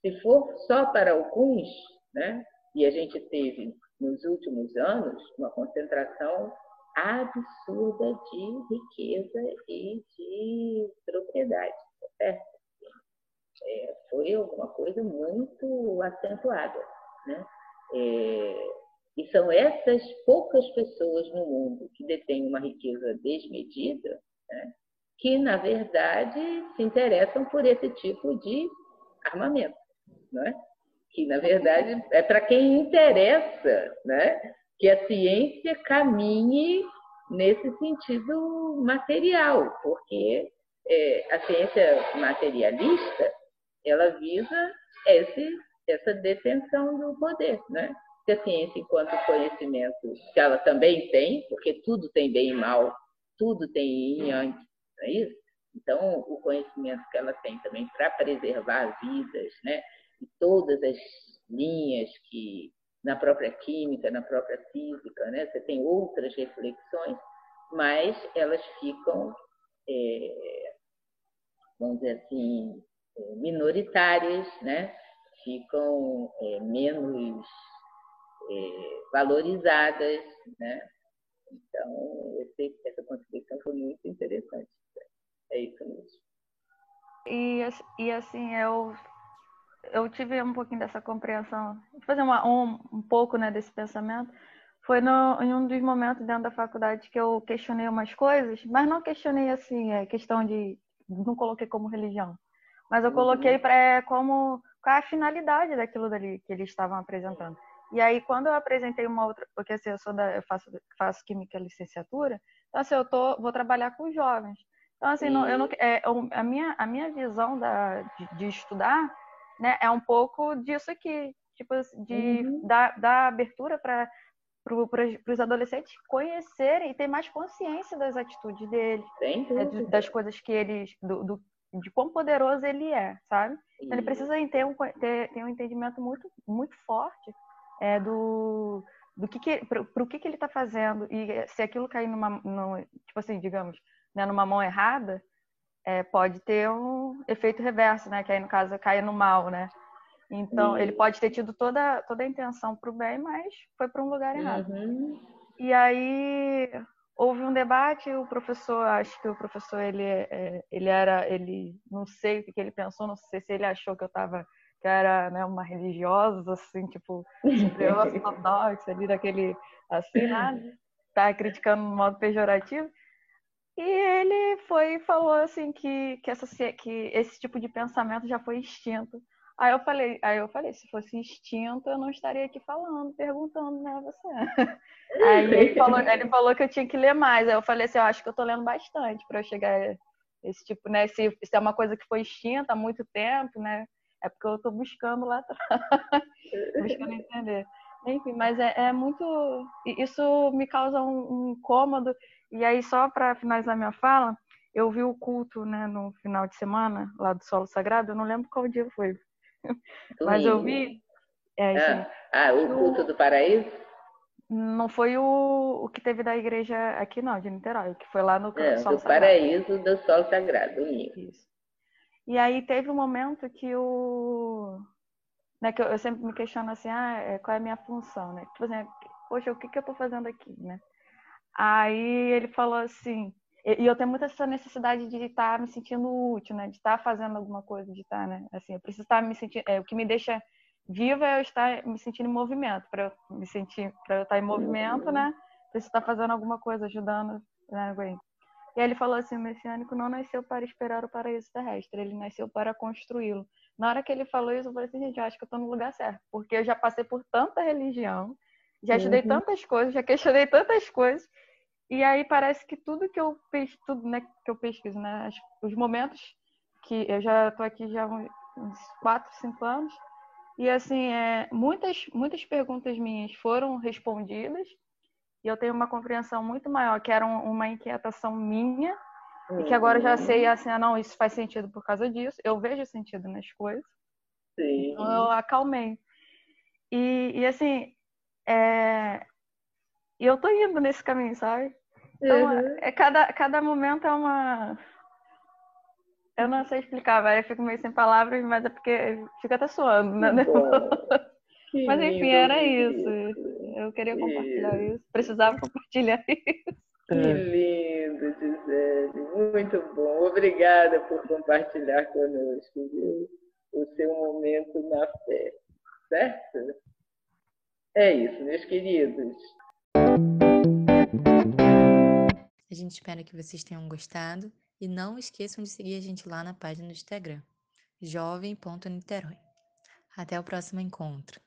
se for só para alguns, né, e a gente teve nos últimos anos uma concentração absurda de riqueza e de propriedade, tá certo? É, foi alguma coisa muito acentuada, né? É, e são essas poucas pessoas no mundo que detêm uma riqueza desmedida, né? Que, na verdade, se interessam por esse tipo de armamento, não é? que, na verdade, é para quem interessa né? que a ciência caminhe nesse sentido material, porque é, a ciência materialista ela visa esse, essa detenção do poder, né? Que a ciência, enquanto conhecimento, que ela também tem, porque tudo tem bem e mal, tudo tem yin yang, não é isso? Então, o conhecimento que ela tem também para preservar vidas, né? E todas as linhas que na própria química, na própria física, né? Você tem outras reflexões, mas elas ficam, é, vamos dizer assim, é, minoritárias, né? Ficam é, menos é, valorizadas, né? Então, esse, essa contribuição foi muito interessante. É isso mesmo. E, e assim, eu, eu tive um pouquinho dessa compreensão, fazer uma, um, um pouco né, desse pensamento, foi no, em um dos momentos dentro da faculdade que eu questionei umas coisas, mas não questionei assim, é questão de. Não coloquei como religião, mas eu coloquei uhum. para como qual é a finalidade daquilo dali que eles estavam apresentando. E aí, quando eu apresentei uma outra, porque assim, eu sou da, eu faço, faço química licenciatura, então assim, eu tô, vou trabalhar com jovens. Então assim, não, eu não, é, a minha a minha visão da, de, de estudar, né, é um pouco disso aqui, tipo de uhum. dar, dar abertura para para os adolescentes conhecerem e ter mais consciência das atitudes deles, né, das coisas que eles, do, do, de quão poderoso ele é, sabe? Então, ele precisa ter um, ter, ter um entendimento muito, muito forte é, do, do que, que para o que, que ele está fazendo e se aquilo cair numa, no, tipo assim, digamos, né, numa mão errada, é, pode ter um efeito reverso, né? Que aí no caso caia no mal, né? Então ele pode ter tido toda toda a intenção para o bem, mas foi para um lugar errado. Uhum. E aí houve um debate, o professor, acho que o professor ele é, ele era, ele não sei o que ele pensou, não sei se ele achou que eu estava que era né, uma religiosa, assim, tipo, ortodoxa ali, daquele, assim, nada, tá criticando de modo pejorativo. E ele foi e falou assim que, que, essa, que esse tipo de pensamento já foi extinto. Aí eu falei, aí eu falei, se fosse extinto, eu não estaria aqui falando, perguntando, né, você. Aí ele falou, ele falou que eu tinha que ler mais. Aí eu falei assim, eu acho que eu tô lendo bastante para eu chegar esse tipo, né, se, se é uma coisa que foi extinta há muito tempo, né? É porque eu estou buscando lá atrás, buscando entender. Enfim, mas é, é, muito. Isso me causa um, um incômodo. E aí, só para finalizar minha fala, eu vi o culto né, no final de semana, lá do Solo Sagrado, eu não lembro qual dia foi. mas eu vi. É, ah, ah, o culto do paraíso? Não foi o, o que teve da igreja aqui, não, de Niterói, que foi lá no é, Solo do Sagrado. paraíso do Solo Sagrado, domingo. Isso. E aí teve um momento que o. Né, que eu, eu sempre me questiono assim, ah, é, qual é a minha função, né? Tipo assim, poxa, o que, que eu tô fazendo aqui, né? Aí ele falou assim, e eu tenho muita essa necessidade de estar me sentindo útil, né? De estar fazendo alguma coisa, de estar, né? Assim, eu preciso estar me sentindo. É, o que me deixa viva é eu estar me sentindo em movimento. Para eu me sentir, para eu estar em movimento, né? Preciso estar fazendo alguma coisa, ajudando, né? E aí ele falou assim: o messiânico não nasceu para esperar o paraíso terrestre, ele nasceu para construí-lo. Na hora que ele falou isso, eu falei assim: gente, eu acho que eu estou no lugar certo, porque eu já passei por tanta religião, já estudei uhum. tantas coisas, já questionei tantas coisas, e aí parece que tudo que eu pesquiso, tudo, né, que eu pesquiso, né, os momentos que eu já estou aqui já uns quatro, cinco anos, e assim, é, muitas, muitas perguntas minhas foram respondidas e eu tenho uma compreensão muito maior, que era uma inquietação minha, uhum. e que agora eu já sei uhum. assim, ah, não, isso faz sentido por causa disso, eu vejo sentido nas coisas. Sim. Então eu acalmei. E, e assim, é... e eu tô indo nesse caminho, sabe? Então, uhum. é, cada, cada momento é uma. Eu não sei explicar, vai, eu fico meio sem palavras, mas é porque fica até suando, né? Mas enfim, era isso. Eu queria compartilhar isso. Precisava compartilhar isso. Que lindo, Gisele. Muito bom. Obrigada por compartilhar conosco viu? o seu momento na fé. Certo? É isso, meus queridos. A gente espera que vocês tenham gostado e não esqueçam de seguir a gente lá na página do Instagram, jovem.niterói. Até o próximo encontro.